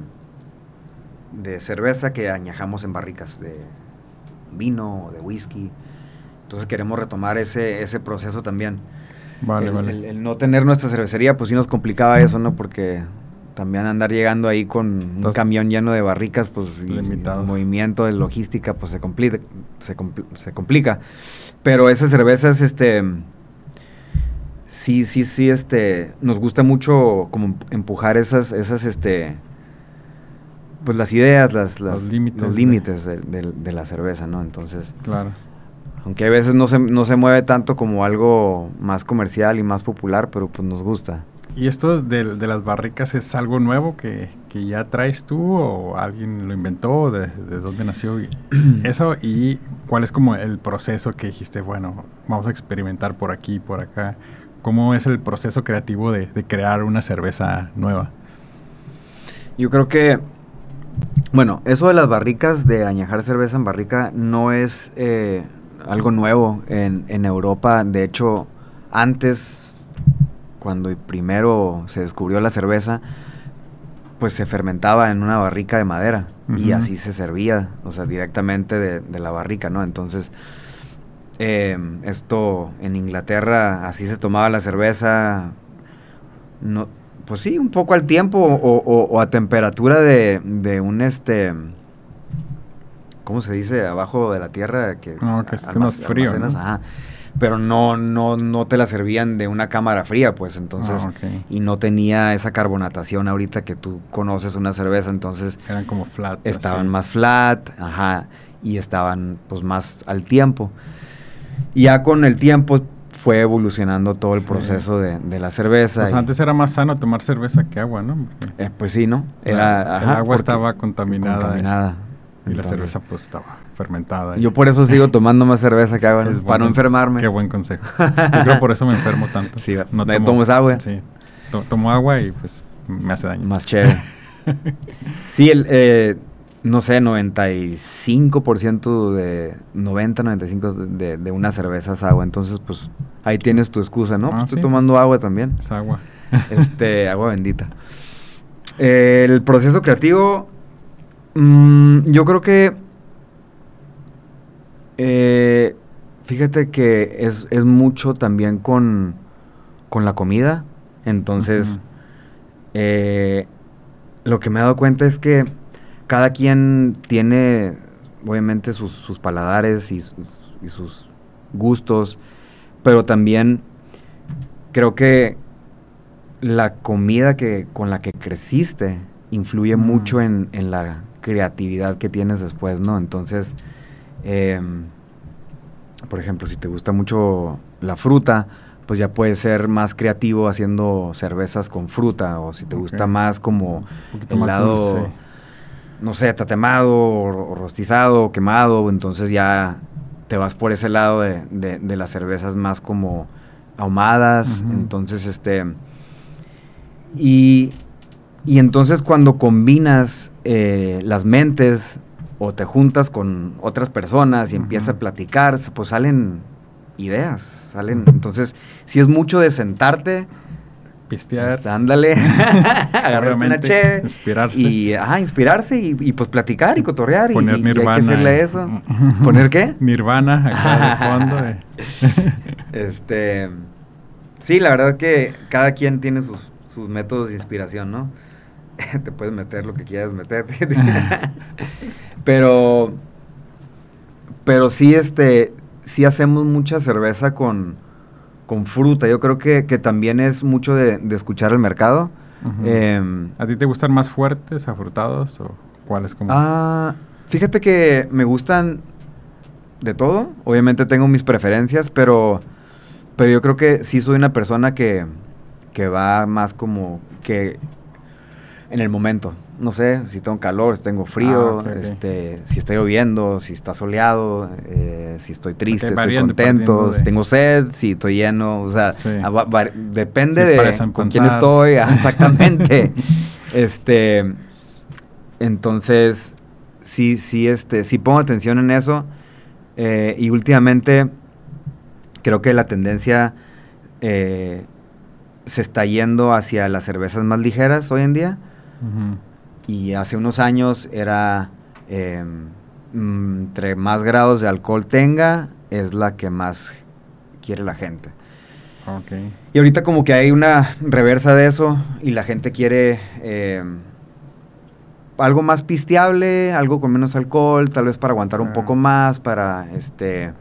de cerveza que añejamos en barricas de vino, de whisky. Entonces queremos retomar ese, ese proceso también. Vale, el, vale. el- el no tener nuestra cervecería, pues sí nos complicaba eso, ¿no? Porque también andar llegando ahí con un camión lleno de barricas, pues limitado. el movimiento de logística, pues se complica, se, compl- se complica. Pero esas cervezas, este, sí, sí, sí, este, nos gusta mucho como empujar esas, esas, este, pues las ideas, las, las- Los límites los de- límites de, de- de la cerveza, ¿no? Entonces, Claro. aunque a veces no se, no se mueve tanto como algo más comercial y más popular, pero pues nos gusta. ¿Y esto de, de las barricas es algo nuevo que, que ya traes tú o alguien lo inventó? ¿De, de dónde nació? Y- Eso y cuál es como el proceso que dijiste, bueno, vamos a experimentar por aquí, por acá. ¿Cómo es el proceso creativo de, de crear una cerveza nueva? Yo creo que, bueno, eso de las barricas, de añejar cerveza en barrica, no es eh, algo nuevo en, en Europa. De hecho, antes, cuando primero se descubrió la cerveza, pues se fermentaba en una barrica de madera y así se servía, o sea, directamente de, de la barrica, ¿no? Entonces, eh, esto en Inglaterra, así se tomaba la cerveza, no, pues sí, un poco al tiempo o, o- o a temperatura de, de un este, ¿cómo se dice? Abajo de la tierra que, No, que esté más frío, ajá. Pero no, no, no te la servían de una cámara fría, pues entonces, Ah, y no tenía esa carbonatación ahorita que tú conoces una cerveza, entonces Eran como flat. estaban así. más flat, ajá, y estaban pues más al tiempo. Y ya con el tiempo fue evolucionando todo el Sí. proceso de, de la cerveza. Pues y- antes era más sano tomar cerveza que agua, ¿no? Eh, pues sí, ¿no? Era, el agua estaba contaminada. contaminada. Y la cerveza pues estaba fermentada. Yo por eso sigo tomando más cerveza que agua, para no enfermarme. Qué buen consejo. Yo creo por eso me enfermo tanto. Sí. No tomas agua. Sí. To- tomo agua y pues me hace daño. Más chévere. sí, el, eh, no sé, 95% de... 90, 95 de, de una cerveza es agua. Entonces, pues, ahí tienes tu excusa, ¿no? Ah, Pues, estoy tomando agua también. Es agua. este, agua bendita. El proceso creativo, mm, yo creo que, eh, fíjate que es, es mucho también con, con la comida. Entonces, eh, lo que me he dado cuenta es que cada quien tiene, obviamente, sus, sus paladares y sus, y sus gustos, pero también creo que la comida que, con la que creciste influye Mm. mucho en, en la creatividad que tienes después, ¿no? Entonces, em, por ejemplo, si te gusta mucho la fruta, pues ya puedes ser más creativo haciendo cervezas con fruta, o si te gusta más como el más lado, dulce. no sé, tatemado, o, o rostizado, o quemado, entonces ya te vas por ese lado de, de- de las cervezas más como ahumadas, entonces este... Y, y entonces cuando combinas eh, las mentes o te juntas con otras personas y empiezas a platicar, pues salen ideas, salen... Entonces, si es mucho de sentarte, Pistear. pues, ándale, agarrarte una cheve inspirarse. y ajá, inspirarse y, y, pues platicar y cotorrear y, Poner y- y hay que Nirvana. hacerle eso. ¿Poner qué? Nirvana acá de fondo. eh. Este, sí, la verdad que cada quien tiene sus, sus métodos de inspiración, ¿no? Te puedes meter lo que quieras meterte. Pero, pero sí, este, sí hacemos mucha cerveza con, con fruta. Yo creo que, que también es mucho de, de escuchar el mercado. Em, ¿A ti te gustan más fuertes, afrutados o cuáles como? Ah, fíjate que me gustan de todo. Obviamente tengo mis preferencias, pero, pero yo creo que sí soy una persona que, que va más como que en el momento. No sé, si tengo calor, si tengo frío, Ah, este, si está lloviendo, si está soleado, eh, si estoy triste, estoy varían contento, de- si tengo sed, si estoy lleno, o sea, Sí. ah, depende Si es para de con quién estoy, ah, exactamente. este, entonces, sí, sí, este, sí pongo atención en eso. eh, y últimamente creo que la tendencia eh, se está yendo hacia las cervezas más ligeras hoy en día. Y hace unos años era eh, mm, entre más grados de alcohol tenga, es la que más quiere la gente. Ok. Y ahorita como que hay una reversa de eso y la gente quiere eh, algo más pisteable, algo con menos alcohol, tal vez para aguantar un Ah. poco más, para este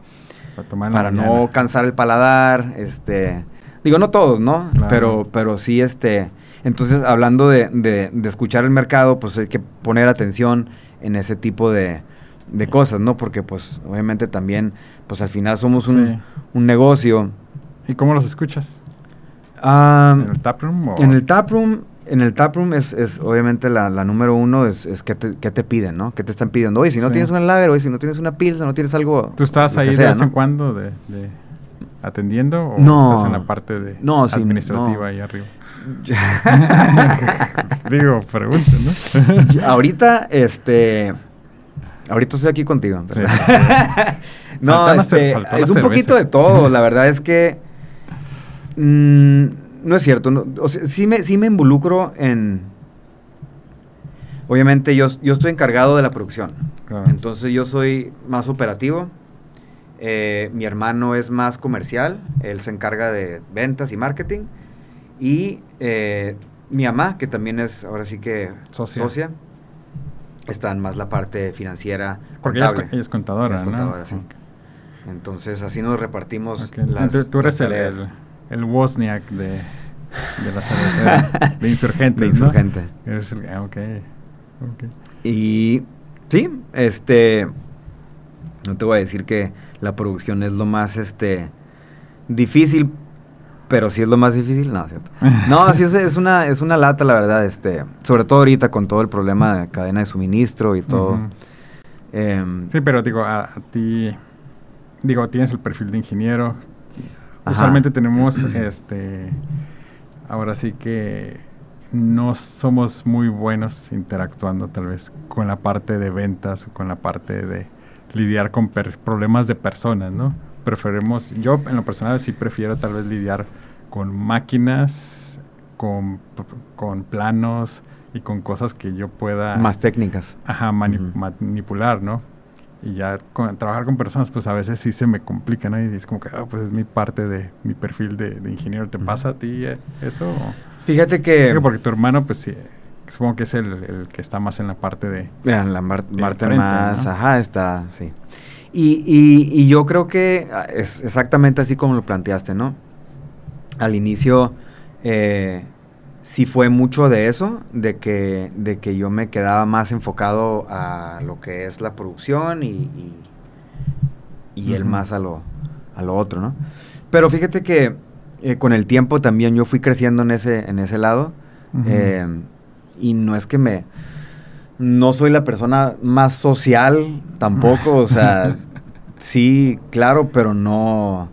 Para tomar para no mañana. cansar el paladar, este, digo no todos, ¿no? Claro. Pero pero sí este, entonces hablando de, de- de escuchar el mercado, pues hay que poner atención en ese tipo de, de cosas, ¿no? Porque pues obviamente también pues al final somos un, Sí. un negocio. ¿Y cómo los escuchas? Ah, ¿En el taproom o...? en el taproom, en el taproom es, es obviamente la, la número uno es, es qué te, qué te piden, ¿no? ¿Qué te están pidiendo? Oye, si no Sí. tienes un lager, oye, si no tienes una pilsa, no tienes algo... ¿Tú estabas que ahí sea, de vez en cuando de, de atendiendo o No. estás en la parte de No, sí, administrativa no. ahí arriba? Digo, pregunta, ¿no? Ahorita, este... Ahorita estoy aquí contigo. Sí, no, este, es un cerveza. poquito de todo. La verdad es que... mm, no es cierto. no, o sea, sí, me, sí me involucro en... Obviamente yo, yo estoy encargado de la producción. Claro. Entonces yo soy más operativo. Eh, mi hermano es más comercial. Él se encarga de ventas y marketing. Y eh, mi mamá, que también es ahora sí que Socia. socia, está en más la parte financiera. Porque ella es, contable. ella es contadora, Ella es ¿no? contadora, sí. Entonces así nos repartimos las, tú eres las el, el, Wozniak de, de la cervecera, de insurgentes, De ¿no? Insurgente. Eres el- ah, ok. Y sí, este, no te voy a decir que la producción es lo más, este, difícil, pero sí es lo más difícil, no, ¿cierto? No, sí es, es una, es una lata, la verdad, este, sobre todo ahorita con todo el problema de cadena de suministro y todo. Em, Sí, pero digo, a, a ti, digo, tienes el perfil de ingeniero. Ajá. Usualmente tenemos, este, ahora sí que no somos muy buenos interactuando tal vez con la parte de ventas o con la parte de lidiar con per- problemas de personas, ¿no? Preferimos, yo en lo personal sí prefiero tal vez lidiar con máquinas, con, con planos y con cosas que yo pueda más técnicas. Ajá, mani- manipular, ¿no? Y ya con- trabajar con personas, pues a veces sí se me complica, ¿no? Y es como que, ah, pues es mi parte de mi perfil de, de ingeniero. ¿Te pasa a ti eh, eso? Fíjate que... Porque tu hermano, pues sí, supongo que es el, el que está más en la parte de... Vean, la Mar- de Marta frente, más, ¿no? ajá, está, sí. Y, y, y yo creo que ah, es exactamente así como lo planteaste, ¿no? Al inicio eh, sí fue mucho de eso, de que, de que yo me quedaba más enfocado a lo que es la producción y, y, y él más a lo, a lo otro, ¿no? Pero fíjate que eh, con el tiempo también yo fui creciendo en ese, en ese lado. Eh, y no es que me... No soy la persona más social tampoco, o sea, sí, claro, pero no...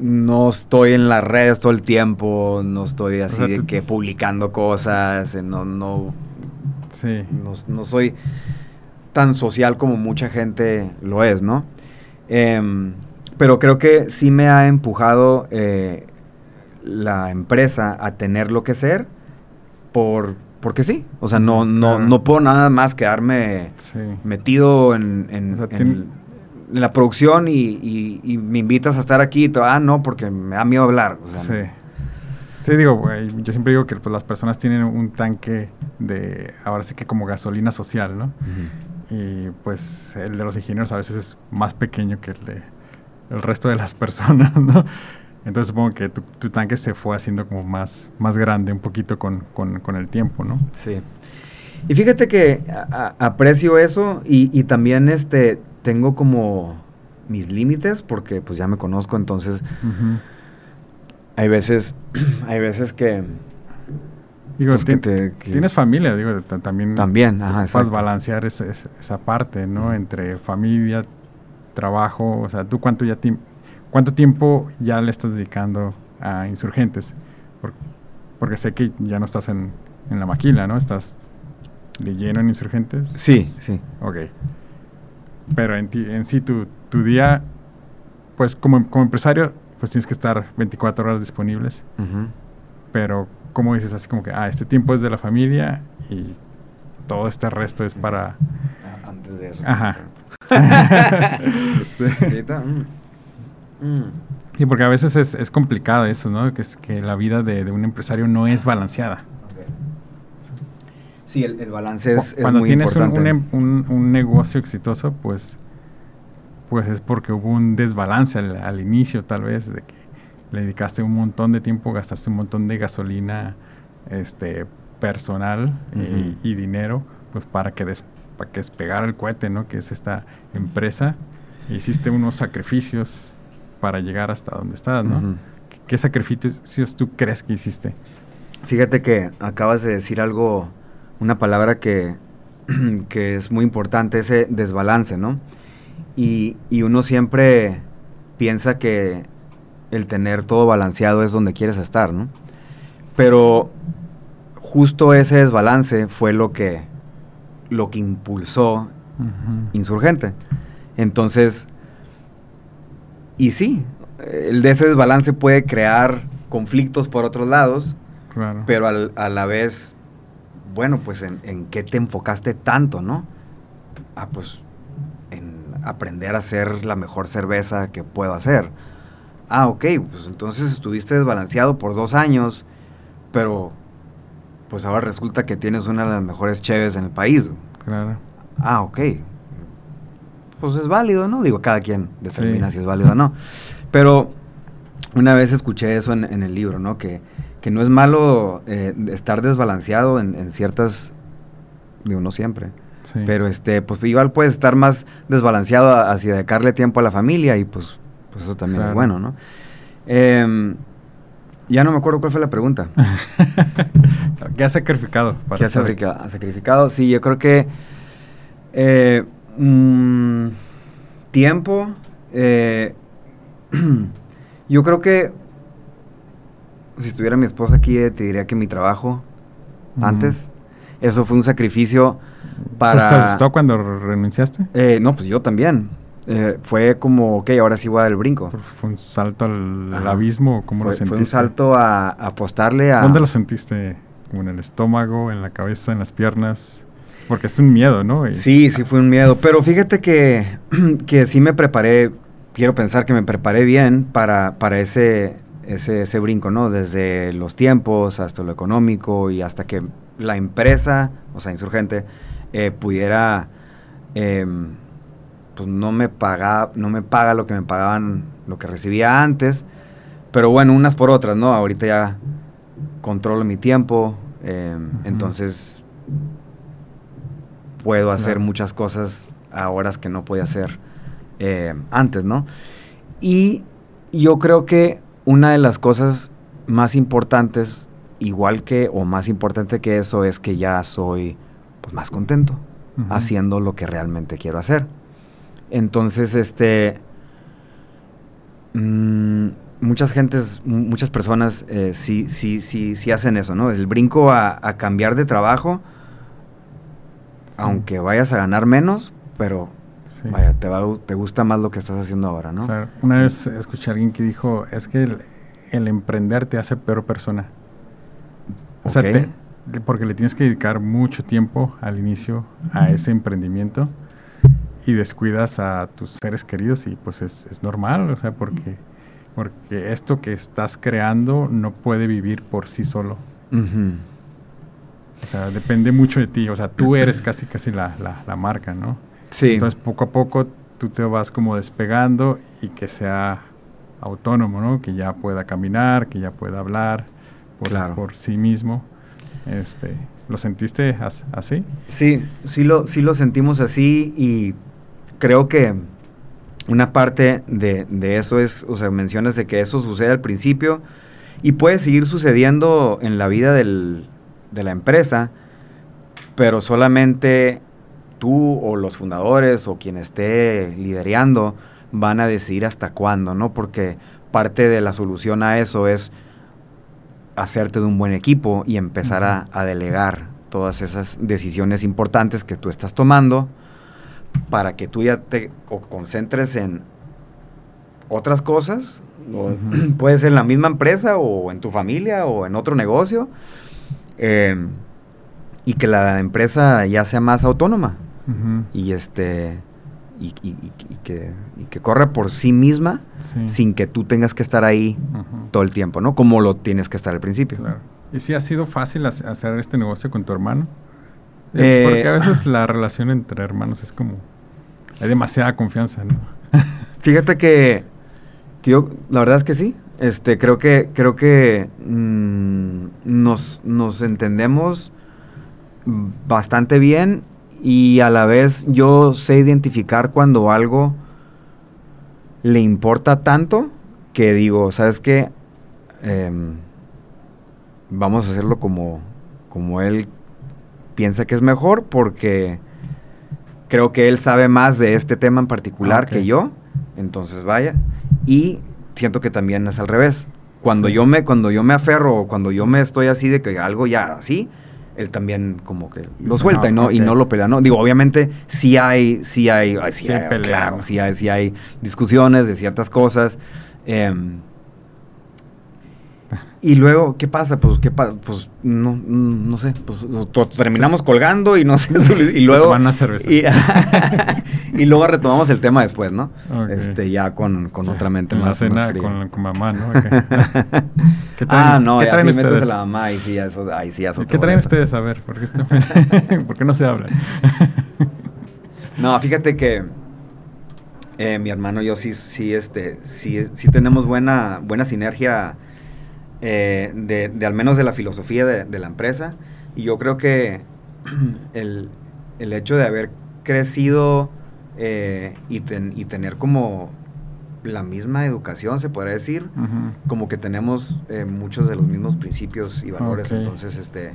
No estoy en las redes todo el tiempo, no estoy así sea, de que publicando cosas, eh, no, no, Sí. no, no soy tan social como mucha gente lo es, ¿no? Em, pero creo que sí me ha empujado eh, la empresa a tener lo que ser por porque sí. O sea, no, no, Claro. no puedo nada más quedarme Sí. metido en, en- O sea, en- tien- en la producción y, y- y me invitas a estar aquí y todo, ah, no, porque me da miedo hablar. o sea, Sí. Sí, digo, güey, yo siempre digo que pues, las personas tienen un tanque de, ahora sí que como gasolina social, ¿no? Y pues el de los ingenieros a veces es más pequeño que el de el resto de las personas, ¿no? Entonces supongo que tu, tu, tanque se fue haciendo como más, más grande un poquito con, con, con el tiempo, ¿no? Sí. Y fíjate que aprecio eso y, y, también este tengo como mis límites porque pues ya me conozco, entonces uh -huh. hay veces, hay veces que... Digo, pues, que te, que tienes familia, digo, también... También, ajá, Puedes balancear esa, esa, parte, ¿no? Entre familia, trabajo, o sea, ¿tú cuánto ya cuánto tiempo ya le estás dedicando a insurgentes? Porque, porque sé que ya no estás en, en la maquila, ¿no? Estás de lleno en insurgentes. Sí, sí. Ok. Pero en, ti, en sí, tu, tu día, pues como, como, empresario, pues tienes que estar 24 horas disponibles. Uh -huh. Pero, como dices? Así como que, ah, este tiempo es de la familia y todo este resto es para... Antes de eso. Ajá. sí. Mm. Sí, porque a veces es, es, complicado eso, ¿no? Que es que la vida de, de un empresario no es balanceada. Sí, el, el balance es, Cuando es muy tienes un, importante. un, un, un, negocio exitoso, pues, pues es porque hubo un desbalance al, al, inicio, tal vez, de que le dedicaste un montón de tiempo, gastaste un montón de gasolina este, personal uh -huh. y, y, dinero, pues para que, des, para que despegara el cohete, ¿no? Que es esta empresa. Hiciste unos sacrificios para llegar hasta donde estás, ¿no? Uh -huh. ¿Qué, ¿Qué sacrificios tú crees que hiciste? Fíjate que acabas de decir algo una palabra que, que, es muy importante, ese desbalance, ¿no? Y, y, uno siempre piensa que el tener todo balanceado es donde quieres estar, ¿no? Pero justo ese desbalance fue lo que, lo que impulsó uh -huh. Insurgente. Entonces, y sí, el de ese desbalance puede crear conflictos por otros lados, claro. pero al, a la vez bueno, pues en, en, qué te enfocaste tanto, ¿no? Ah, pues en aprender a hacer la mejor cerveza que puedo hacer. Ah, ok, pues entonces estuviste desbalanceado por dos años, pero pues ahora resulta que tienes una de las mejores cheves en el país. Claro. Ah, ok. Pues es válido, ¿no? Digo, cada quien determina sí. si es válido o no. Pero una vez escuché eso en, en el libro, ¿no? Que que no es malo eh, estar desbalanceado en, en, ciertas, digo, no siempre, sí. pero este, pues igual puedes estar más desbalanceado hacia dedicarle tiempo a la familia y pues, pues eso también claro. es bueno, ¿no? Eh, ya no me acuerdo cuál fue la pregunta. ¿Qué has sacrificado? Para ¿Qué has sacrificado? sacrificado? Sí, yo creo que eh, mmm, tiempo, eh, yo creo que si estuviera mi esposa aquí, eh, te diría que mi trabajo uh -huh. antes, eso fue un sacrificio para... ¿Te asustó cuando renunciaste? Eh, no, pues yo también. Eh, fue como, ok, ahora sí voy a dar el brinco. ¿Fue un salto al, al abismo? ¿Cómo fue, lo sentiste? Fue un salto a, a, apostarle a... ¿Dónde lo sentiste? ¿Como en el estómago, en la cabeza, en las piernas? Porque es un miedo, ¿no? Y... Sí, sí fue un miedo. Pero fíjate que, que sí me preparé, quiero pensar que me preparé bien para, para ese ese, ese, brinco, ¿no? Desde los tiempos hasta lo económico y hasta que la empresa, o sea, insurgente, eh, pudiera, eh, pues no me paga, no me paga lo que me pagaban, lo que recibía antes, pero bueno, unas por otras, ¿no? Ahorita ya controlo mi tiempo, eh, uh -huh. entonces puedo hacer muchas cosas a horas que no podía hacer eh, antes, ¿no? Y yo creo que una de las cosas más importantes, igual que o más importante que eso, es que ya soy pues, más contento uh -huh. haciendo lo que realmente quiero hacer. Entonces, este, mmm, muchas gentes, muchas personas eh, sí, sí, sí, sí hacen eso, ¿no? El brinco a, a cambiar de trabajo. Aunque vayas a ganar menos, pero Sí. Vaya, te, va, te gusta más lo que estás haciendo ahora, ¿no? Claro. Una vez escuché a alguien que dijo, es que el, el emprender te hace peor persona. O okay. sea, te, porque le tienes que dedicar mucho tiempo al inicio a ese emprendimiento y descuidas a tus seres queridos y pues es, es normal, o sea, porque, porque esto que estás creando no puede vivir por sí solo. Uh -huh. O sea, depende mucho de ti, o sea, tú eres casi casi la, la, la marca, ¿no? Sí. Entonces, poco a poco tú te vas como despegando y que sea autónomo, ¿no? Que ya pueda caminar, que ya pueda hablar por, por sí mismo. Este, ¿Lo sentiste así? Sí, sí lo, sí lo sentimos así y creo que una parte de, de, eso es, o sea, mencionas de que eso sucede al principio y puede seguir sucediendo en la vida del, de la empresa, pero solamente tú o los fundadores o quien esté liderando van a decidir hasta cuándo, ¿no? Porque parte de la solución a eso es hacerte de un buen equipo y empezar a, a, delegar todas esas decisiones importantes que tú estás tomando para que tú ya te concentres en otras cosas, puede ser en la misma empresa o en tu familia o en otro negocio, eh, y que la empresa ya sea más autónoma y este y, que, que, corra por sí misma sin que tú tengas que estar ahí todo el tiempo, ¿no? Como lo tienes que estar al principio. ¿Y si ha sido fácil hacer este negocio con tu hermano? Eh, porque a veces la relación entre hermanos es como... Hay demasiada confianza, ¿no? Fíjate que, yo, la verdad es que sí. Este, creo que, creo que mm, nos, nos entendemos bastante bien y a la vez yo sé identificar cuando algo le importa tanto que digo, ¿sabes qué? Em, vamos a hacerlo como, como él piensa que es mejor porque creo que él sabe más de este tema en particular que yo, entonces vaya. Y siento que también es al revés. Cuando yo me cuando yo me aferro, cuando yo me estoy así de que algo ya así, él también como que lo suelta y no y no lo pelea, ¿no? Digo, obviamente sí hay sí hay, sí, hay claro, sí hay, sí hay discusiones de ciertas cosas. Eh, y luego, ¿qué pasa? Pues, ¿qué Pues, no, no sé, pues terminamos colgando y no sé, y luego... Van a cerveza. Y, luego retomamos el tema después, ¿no? Este, ya con, con otra mente en más, la cena con, con, mamá, ¿no? ¿Qué traen, ah, no, ¿qué ya traen ustedes? la mamá y sí, eso, ahí sí, ¿Qué traen ustedes? A ver, ¿por qué, este, ¿por qué no se habla? no, fíjate que eh, mi hermano y yo sí, sí, este, sí, sí tenemos buena, buena sinergia eh, de, al menos de la filosofía de, la empresa. Y yo creo que el, hecho de haber crecido eh, y, tener como la misma educación, se podría decir, como que tenemos eh, muchos de los mismos principios y valores. Entonces, este,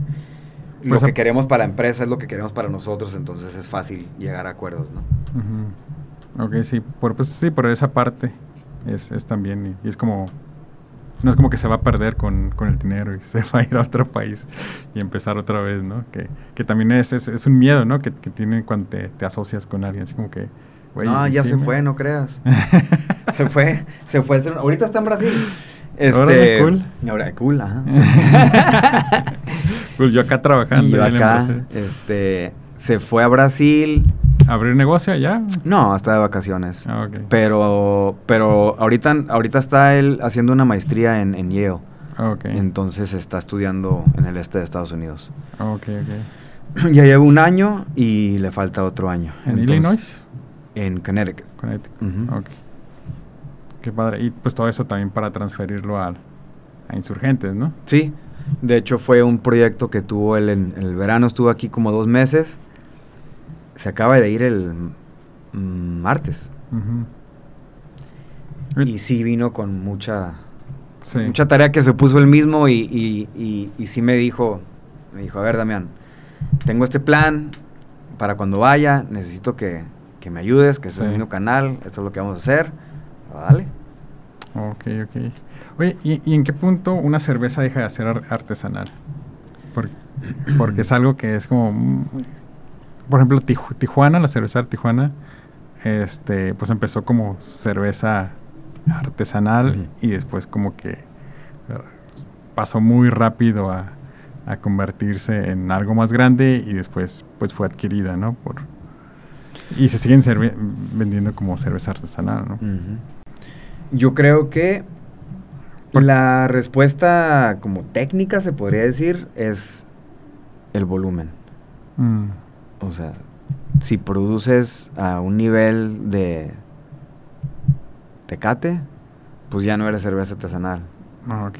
lo pues que queremos para la empresa es lo que queremos para nosotros, entonces es fácil llegar a acuerdos, ¿no? Ok, sí, por, pues, sí, por esa parte es, es también, y es como no es como que se va a perder con, el dinero y se va a ir a otro país y empezar otra vez, ¿no? Que, que también es, es, un miedo, ¿no? Que, que tiene cuando te, asocias con alguien, así como que... no, ya se fue, no creas. se fue, se fue. Ahorita está en Brasil. Este, cool. Ahora, cool, ajá. cool, yo acá trabajando. Y yo acá, este, se fue a Brasil ¿Abrir negocio allá? No, está de vacaciones. Ah, pero, pero ahorita, ahorita está él haciendo una maestría en, en Yale. Ah, Entonces está estudiando en el este de Estados Unidos. Ah, ok, ok. Ya lleva un año y le falta otro año. ¿En Illinois? En Connecticut. Connecticut. Qué padre. Y pues todo eso también para transferirlo a, a insurgentes, ¿no? Sí. De hecho fue un proyecto que tuvo él en el verano. Estuvo aquí como dos meses se acaba de ir el martes. Y sí vino con mucha, mucha tarea que se puso él mismo y, y, y, sí me dijo, me dijo, a ver Damián, tengo este plan para cuando vaya, necesito que, que me ayudes, que es mi canal, esto es lo que vamos a hacer, dale. Ok, ok. Oye, ¿y, en qué punto una cerveza deja de ser artesanal? Porque, porque es algo que es como por ejemplo, Tijuana, la cerveza de Tijuana, este, pues empezó como cerveza artesanal y después como que pasó muy rápido a, convertirse en algo más grande y después pues fue adquirida, ¿no? Por, y se siguen vendiendo como cerveza artesanal, ¿no? Yo creo que la respuesta como técnica, se podría decir, es el volumen. Mm. O sea, si produces a un nivel de tecate, pues ya no eres cerveza artesanal. Ah, ok.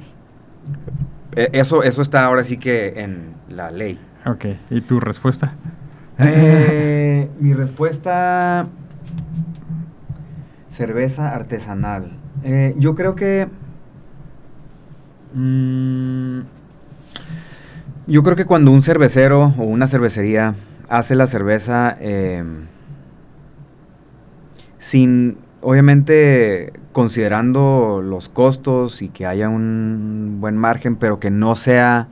E- Eso, eso está ahora sí que en la ley. Ok, ¿y tu respuesta? Eh, mi respuesta, cerveza artesanal. Eh, yo creo que... mm, yo creo que cuando un cervecero o una cervecería hace la cerveza eh, sin, obviamente, considerando los costos y que haya un buen margen, pero que no sea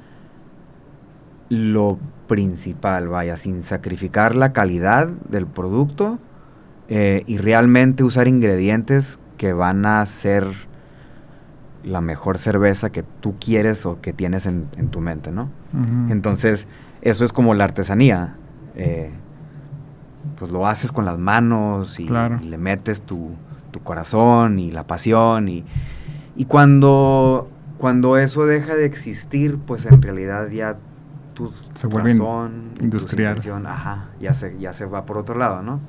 lo principal, vaya, sin sacrificar la calidad del producto eh, y realmente usar ingredientes que van a ser la mejor cerveza que tú quieres o que tienes en, en tu mente, ¿no? Entonces, eso es como la artesanía. Eh, pues lo haces con las manos y, Claro. y le metes tu, tu corazón y la pasión. Y, y cuando, cuando eso deja de existir, pues en realidad ya tu Se tu intención, ajá, ya se, ya se va por otro lado, ¿no?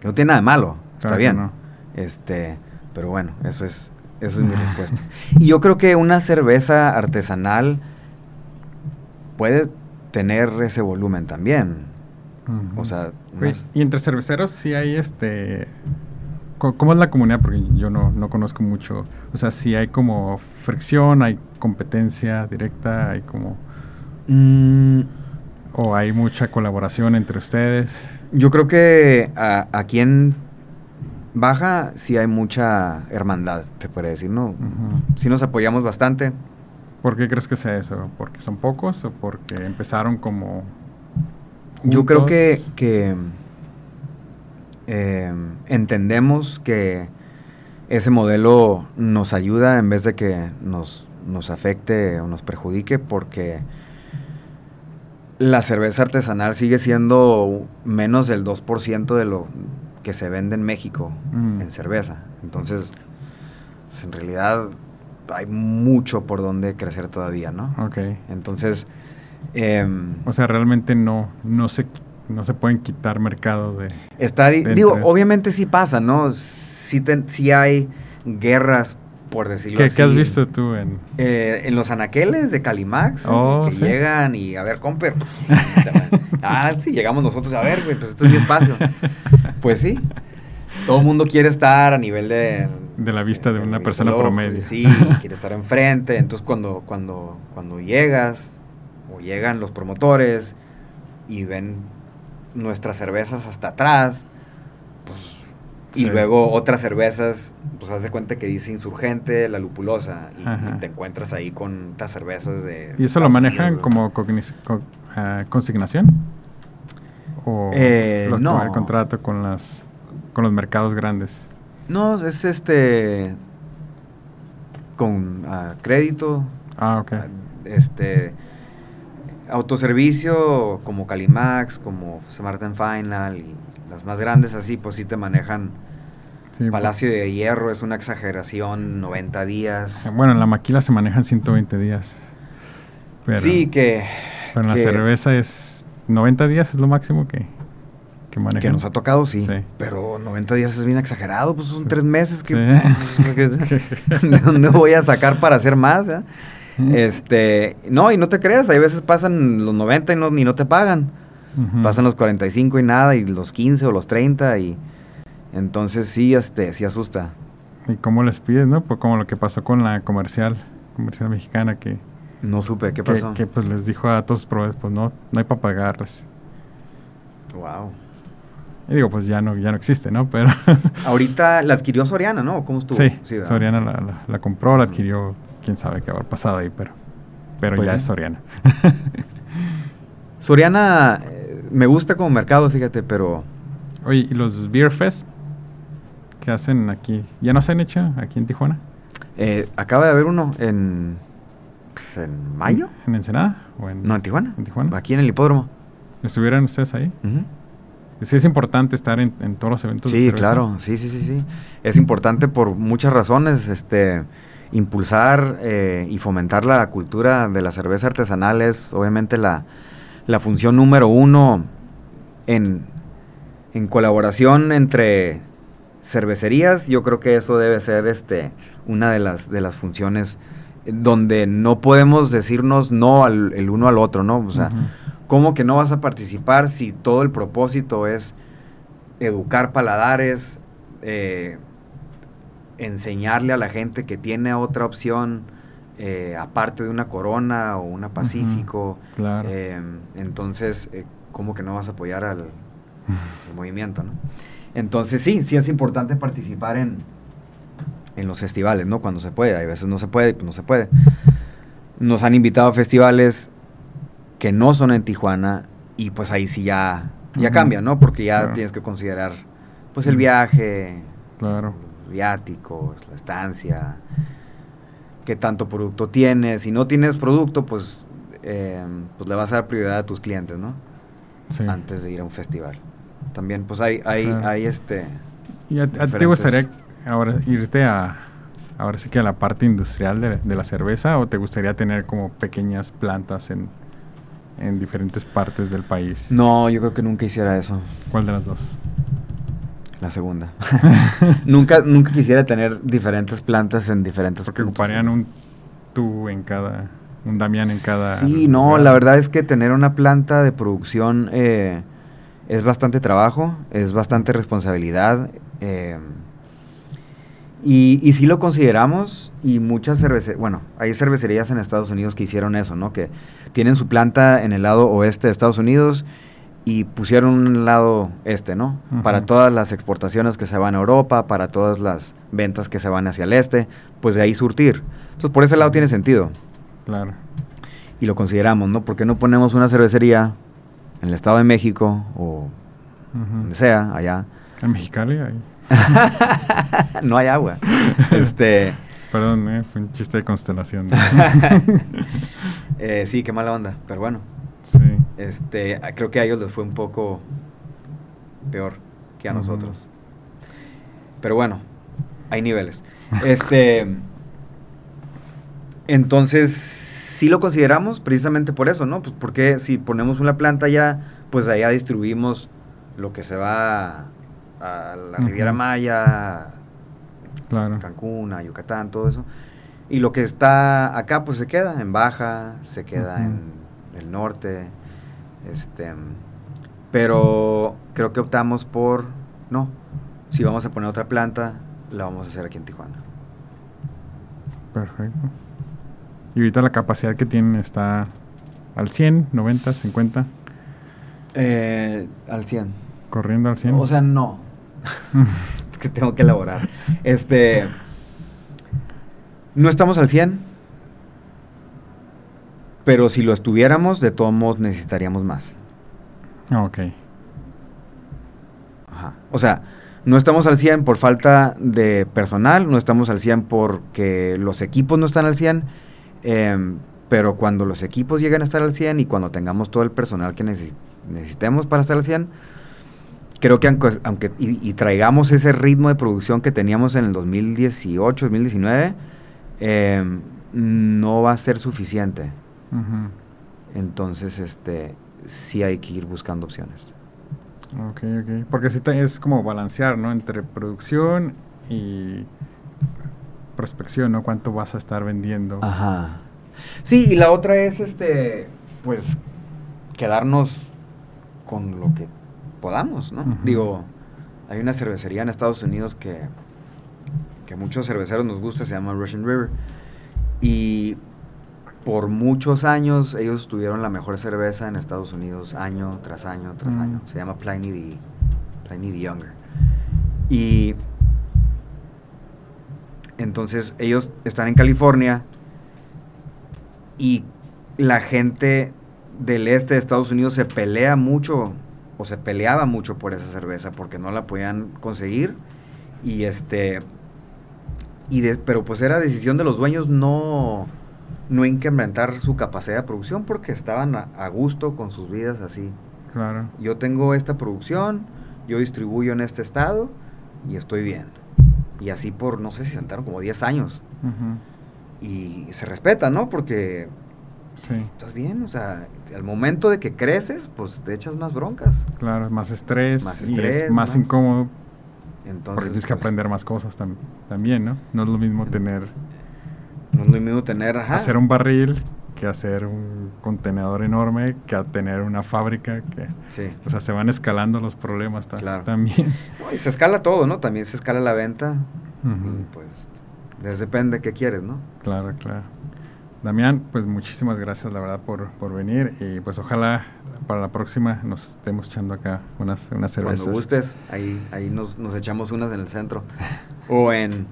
Que no tiene nada de malo, está Claro bien. no. Este, pero bueno, eso es, eso es mi respuesta. Y yo creo que una cerveza artesanal puede tener ese volumen también. O sea, unas- Y entre cerveceros sí hay este... ¿Cómo es la comunidad? Porque yo no, no conozco mucho. O sea, sí hay como fricción, hay competencia directa, hay como... Mm, O hay mucha colaboración entre ustedes. yo creo que a- aquí en Baja sí hay mucha hermandad, te podría decir, ¿no? Ujú. Sí nos apoyamos bastante. ¿Por qué crees que sea eso? ¿Porque son pocos o porque empezaron como... Yo creo que, que eh, entendemos que ese modelo nos ayuda en vez de que nos, nos afecte o nos perjudique porque la cerveza artesanal sigue siendo menos del 2% de lo que se vende en México Mm. en cerveza. Entonces, en realidad hay mucho por donde crecer todavía, ¿no? Ok. Entonces, em, O sea, realmente no, no, se, no se pueden quitar mercado de... Está, de digo, obviamente sí pasa, ¿no? Sí, ten- sí hay guerras, por decirlo ¿Qué, así. qué has visto tú en...? Eh, en los anaqueles de Calimax, ¿eh? Oh, que sí. llegan y, a ver, comper. ah, sí, llegamos nosotros, a ver, güey, pues esto es mi espacio. pues sí. Todo el mundo quiere estar a nivel de... De la vista de una persona promedio. Sí, quiere estar enfrente. Entonces, cuando, cuando, cuando llegas, o llegan los promotores y ven nuestras cervezas hasta atrás, pues, y luego otras cervezas, pues haz de cuenta que dice insurgente, la lupulosa, y, te encuentras ahí con estas cervezas de. ¿Y eso lo manejan Unidos, como co- ah, consignación? ¿O Eh, los no. el contrato con, las, con los mercados grandes? No, es este. con crédito, Ah, ok. este. Autoservicio como Calimax, como Smart and Final y las más grandes así, pues sí te manejan. Sí, pues, Palacio de Hierro es una exageración, 90 días. eh, Bueno, en la maquila se manejan 120 días. Pero, sí, que, pero en la cerveza es 90 días es lo máximo que, que manejan. que nos ha tocado, sí, Sí. Pero 90 días es bien exagerado, pues son Sí. tres meses que, ¿de dónde voy a sacar para hacer más? eh? Este, no, y no te creas, hay veces pasan los 90 y no, ni no te pagan. Pasan los 45 y nada, y los 15 o los 30, y entonces sí, este, sí asusta. ¿Y cómo les pides, no? Pues como lo que pasó con la comercial, comercial mexicana, que, No supe, ¿qué pasó? que, pues les dijo a todos sus proveedores, pues no, no hay para pagarles. Wow. Y digo, pues ya no, ya no existe, ¿no? Pero Ahorita la adquirió Soriana, ¿no? ¿Cómo estuvo? sí. Soriana la, la- la compró, la adquirió, quién sabe qué habrá pasado ahí, pero, pero Pues ya es Soriana. Soriana eh, me gusta como mercado, fíjate, pero Oye, ¿y los Beer Fest que hacen aquí? ¿Ya no se han hecho aquí en Tijuana? eh, acaba de haber uno en, pues, en mayo. ¿En Ensenada? ¿O en, No, en Tijuana. ¿En Tijuana? Aquí en el hipódromo. ¿Estuvieron ustedes ahí? Ujú. Sí, es importante estar en, en todos los eventos de Sí, cerveza. claro, sí, sí, sí, sí. Es importante por muchas razones, este, impulsar eh, y fomentar la cultura de la cerveza artesanal es obviamente la, la función número uno en, en colaboración entre cervecerías, yo creo que eso debe ser este, una de las, de las funciones donde no podemos decirnos no al, el uno al otro, ¿no? O sea, ¿cómo que no vas a participar si todo el propósito es educar paladares, eh, enseñarle a la gente que tiene otra opción, eh, aparte de una Corona o una Pacífico? claro. Em, entonces, eh, ¿cómo que no vas a apoyar al, al movimiento, no? Entonces sí, sí es importante participar en, en los festivales, ¿no? Cuando se puede, hay veces no se puede, pues no se puede. Nos han invitado a festivales que no son en Tijuana y pues ahí sí ya, ya cambia, ¿no? Porque ya Claro. tienes que considerar pues el viaje, Claro. los viáticos, la estancia, qué tanto producto tienes. Si no tienes producto, pues, eh, pues le vas a dar prioridad a tus clientes, ¿no? Sí. Antes de ir a un festival. También, pues hay, hay, Claro. hay este... ¿Y a, a ti te diferentes- gustaría ahora irte a, ahora sí que a la parte industrial de, de la cerveza o te gustaría tener como pequeñas plantas en, en diferentes partes del país? No, yo creo que nunca hiciera eso. ¿Cuál de las dos? La segunda. nunca, nunca quisiera tener diferentes plantas en diferentes Porque puntos. ocuparían un tú en cada, un Damián en cada... Sí, no, lugar. la verdad es que tener una planta de producción eh, es bastante trabajo, es bastante responsabilidad. eh, y, y sí lo consideramos y muchas cervecerías, bueno, hay cervecerías en Estados Unidos que hicieron eso, ¿no? Que tienen su planta en el lado oeste de Estados Unidos y pusieron un lado este, ¿no? Para todas las exportaciones que se van a Europa, para todas las ventas que se van hacia el este, pues de ahí surtir. Entonces por ese lado tiene sentido Claro. y lo consideramos, ¿no? ¿Por qué no ponemos una cervecería en el Estado de México o donde sea, allá? En Mexicali hay... no hay agua. este, Perdón, eh, fue un chiste de constelación. eh, sí, qué mala onda, pero bueno, sí. este, creo que a ellos les fue un poco peor que a nosotros. Pero bueno, hay niveles. Este, entonces, sí lo consideramos precisamente por eso, ¿no? Pues porque si ponemos una planta ya, pues allá distribuimos lo que se va a la. Riviera Maya, Claro. Cancún, a Yucatán, todo eso. Y lo que está acá, pues se queda en Baja, se queda en el norte. Este, pero creo que optamos por, no, si vamos a poner otra planta, la vamos a hacer aquí en Tijuana. Perfecto. Y ahorita la capacidad que tienen está al 100, 90, 50, Eh, al 100. corriendo al 100. O sea, no. que tengo que elaborar. Este. No estamos al 100. Pero si lo estuviéramos, de todos modos necesitaríamos más. Ok. Ajá. O sea, no estamos al 100 por falta de personal, no estamos al 100 porque los equipos no están al 100, em, pero cuando los equipos lleguen a estar al 100 y cuando tengamos todo el personal que necesi- necesitemos para estar al 100, creo que aunque, aunque- y, y traigamos ese ritmo de producción que teníamos en el 2018, 2019, em, no va a ser suficiente. Entonces, este, sí hay que ir buscando opciones. Ok, ok. Porque sí es como balancear, ¿no? Entre producción y prospección, ¿no? ¿Cuánto vas a estar vendiendo? Ajá. Sí, y la otra es, este, pues, quedarnos con lo que podamos, ¿no? Digo, hay una cervecería en Estados Unidos que, que a muchos cerveceros nos gusta, se llama Russian River. Y por muchos años ellos tuvieron la mejor cerveza en Estados Unidos, año tras año tras Mm. año. Se llama Pliny the, Pliny the Younger. Y entonces ellos están en California y la gente del este de Estados Unidos se pelea mucho o se peleaba mucho por esa cerveza porque no la podían conseguir y este y de- pero pues era decisión de los dueños no no incrementar su capacidad de producción porque estaban a, a gusto con sus vidas así. Claro. Yo tengo esta producción, yo distribuyo en este estado y estoy bien. Y así por, no sé si sentaron como 10 años. Y se respeta, ¿no? Porque Sí, estás bien, o sea, al momento de que creces, pues te echas más broncas. claro. Más estrés. Más y estrés, es más más- incómodo Entonces, Porque tienes que pues, aprender más cosas tam- también, ¿no? No es lo mismo tener, No es lo mismo tener, ajá. hacer un barril que hacer un contenedor enorme, que a tener una fábrica que... Sí. O sea, se van escalando los problemas Claro. también. No, y se escala todo, ¿no? También se escala la venta. Y pues, depende qué quieres, ¿no? Claro, claro. Damián, pues muchísimas gracias, la verdad, por, por venir y pues ojalá para la próxima nos estemos echando acá unas, unas cervezas. Cuando gustes, ahí, ahí nos, nos echamos unas en el centro. o en,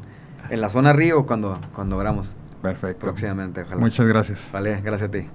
en la zona río cuando, cuando abramos Perfecto. próximamente, ojalá. Muchas gracias. Vale, gracias a ti.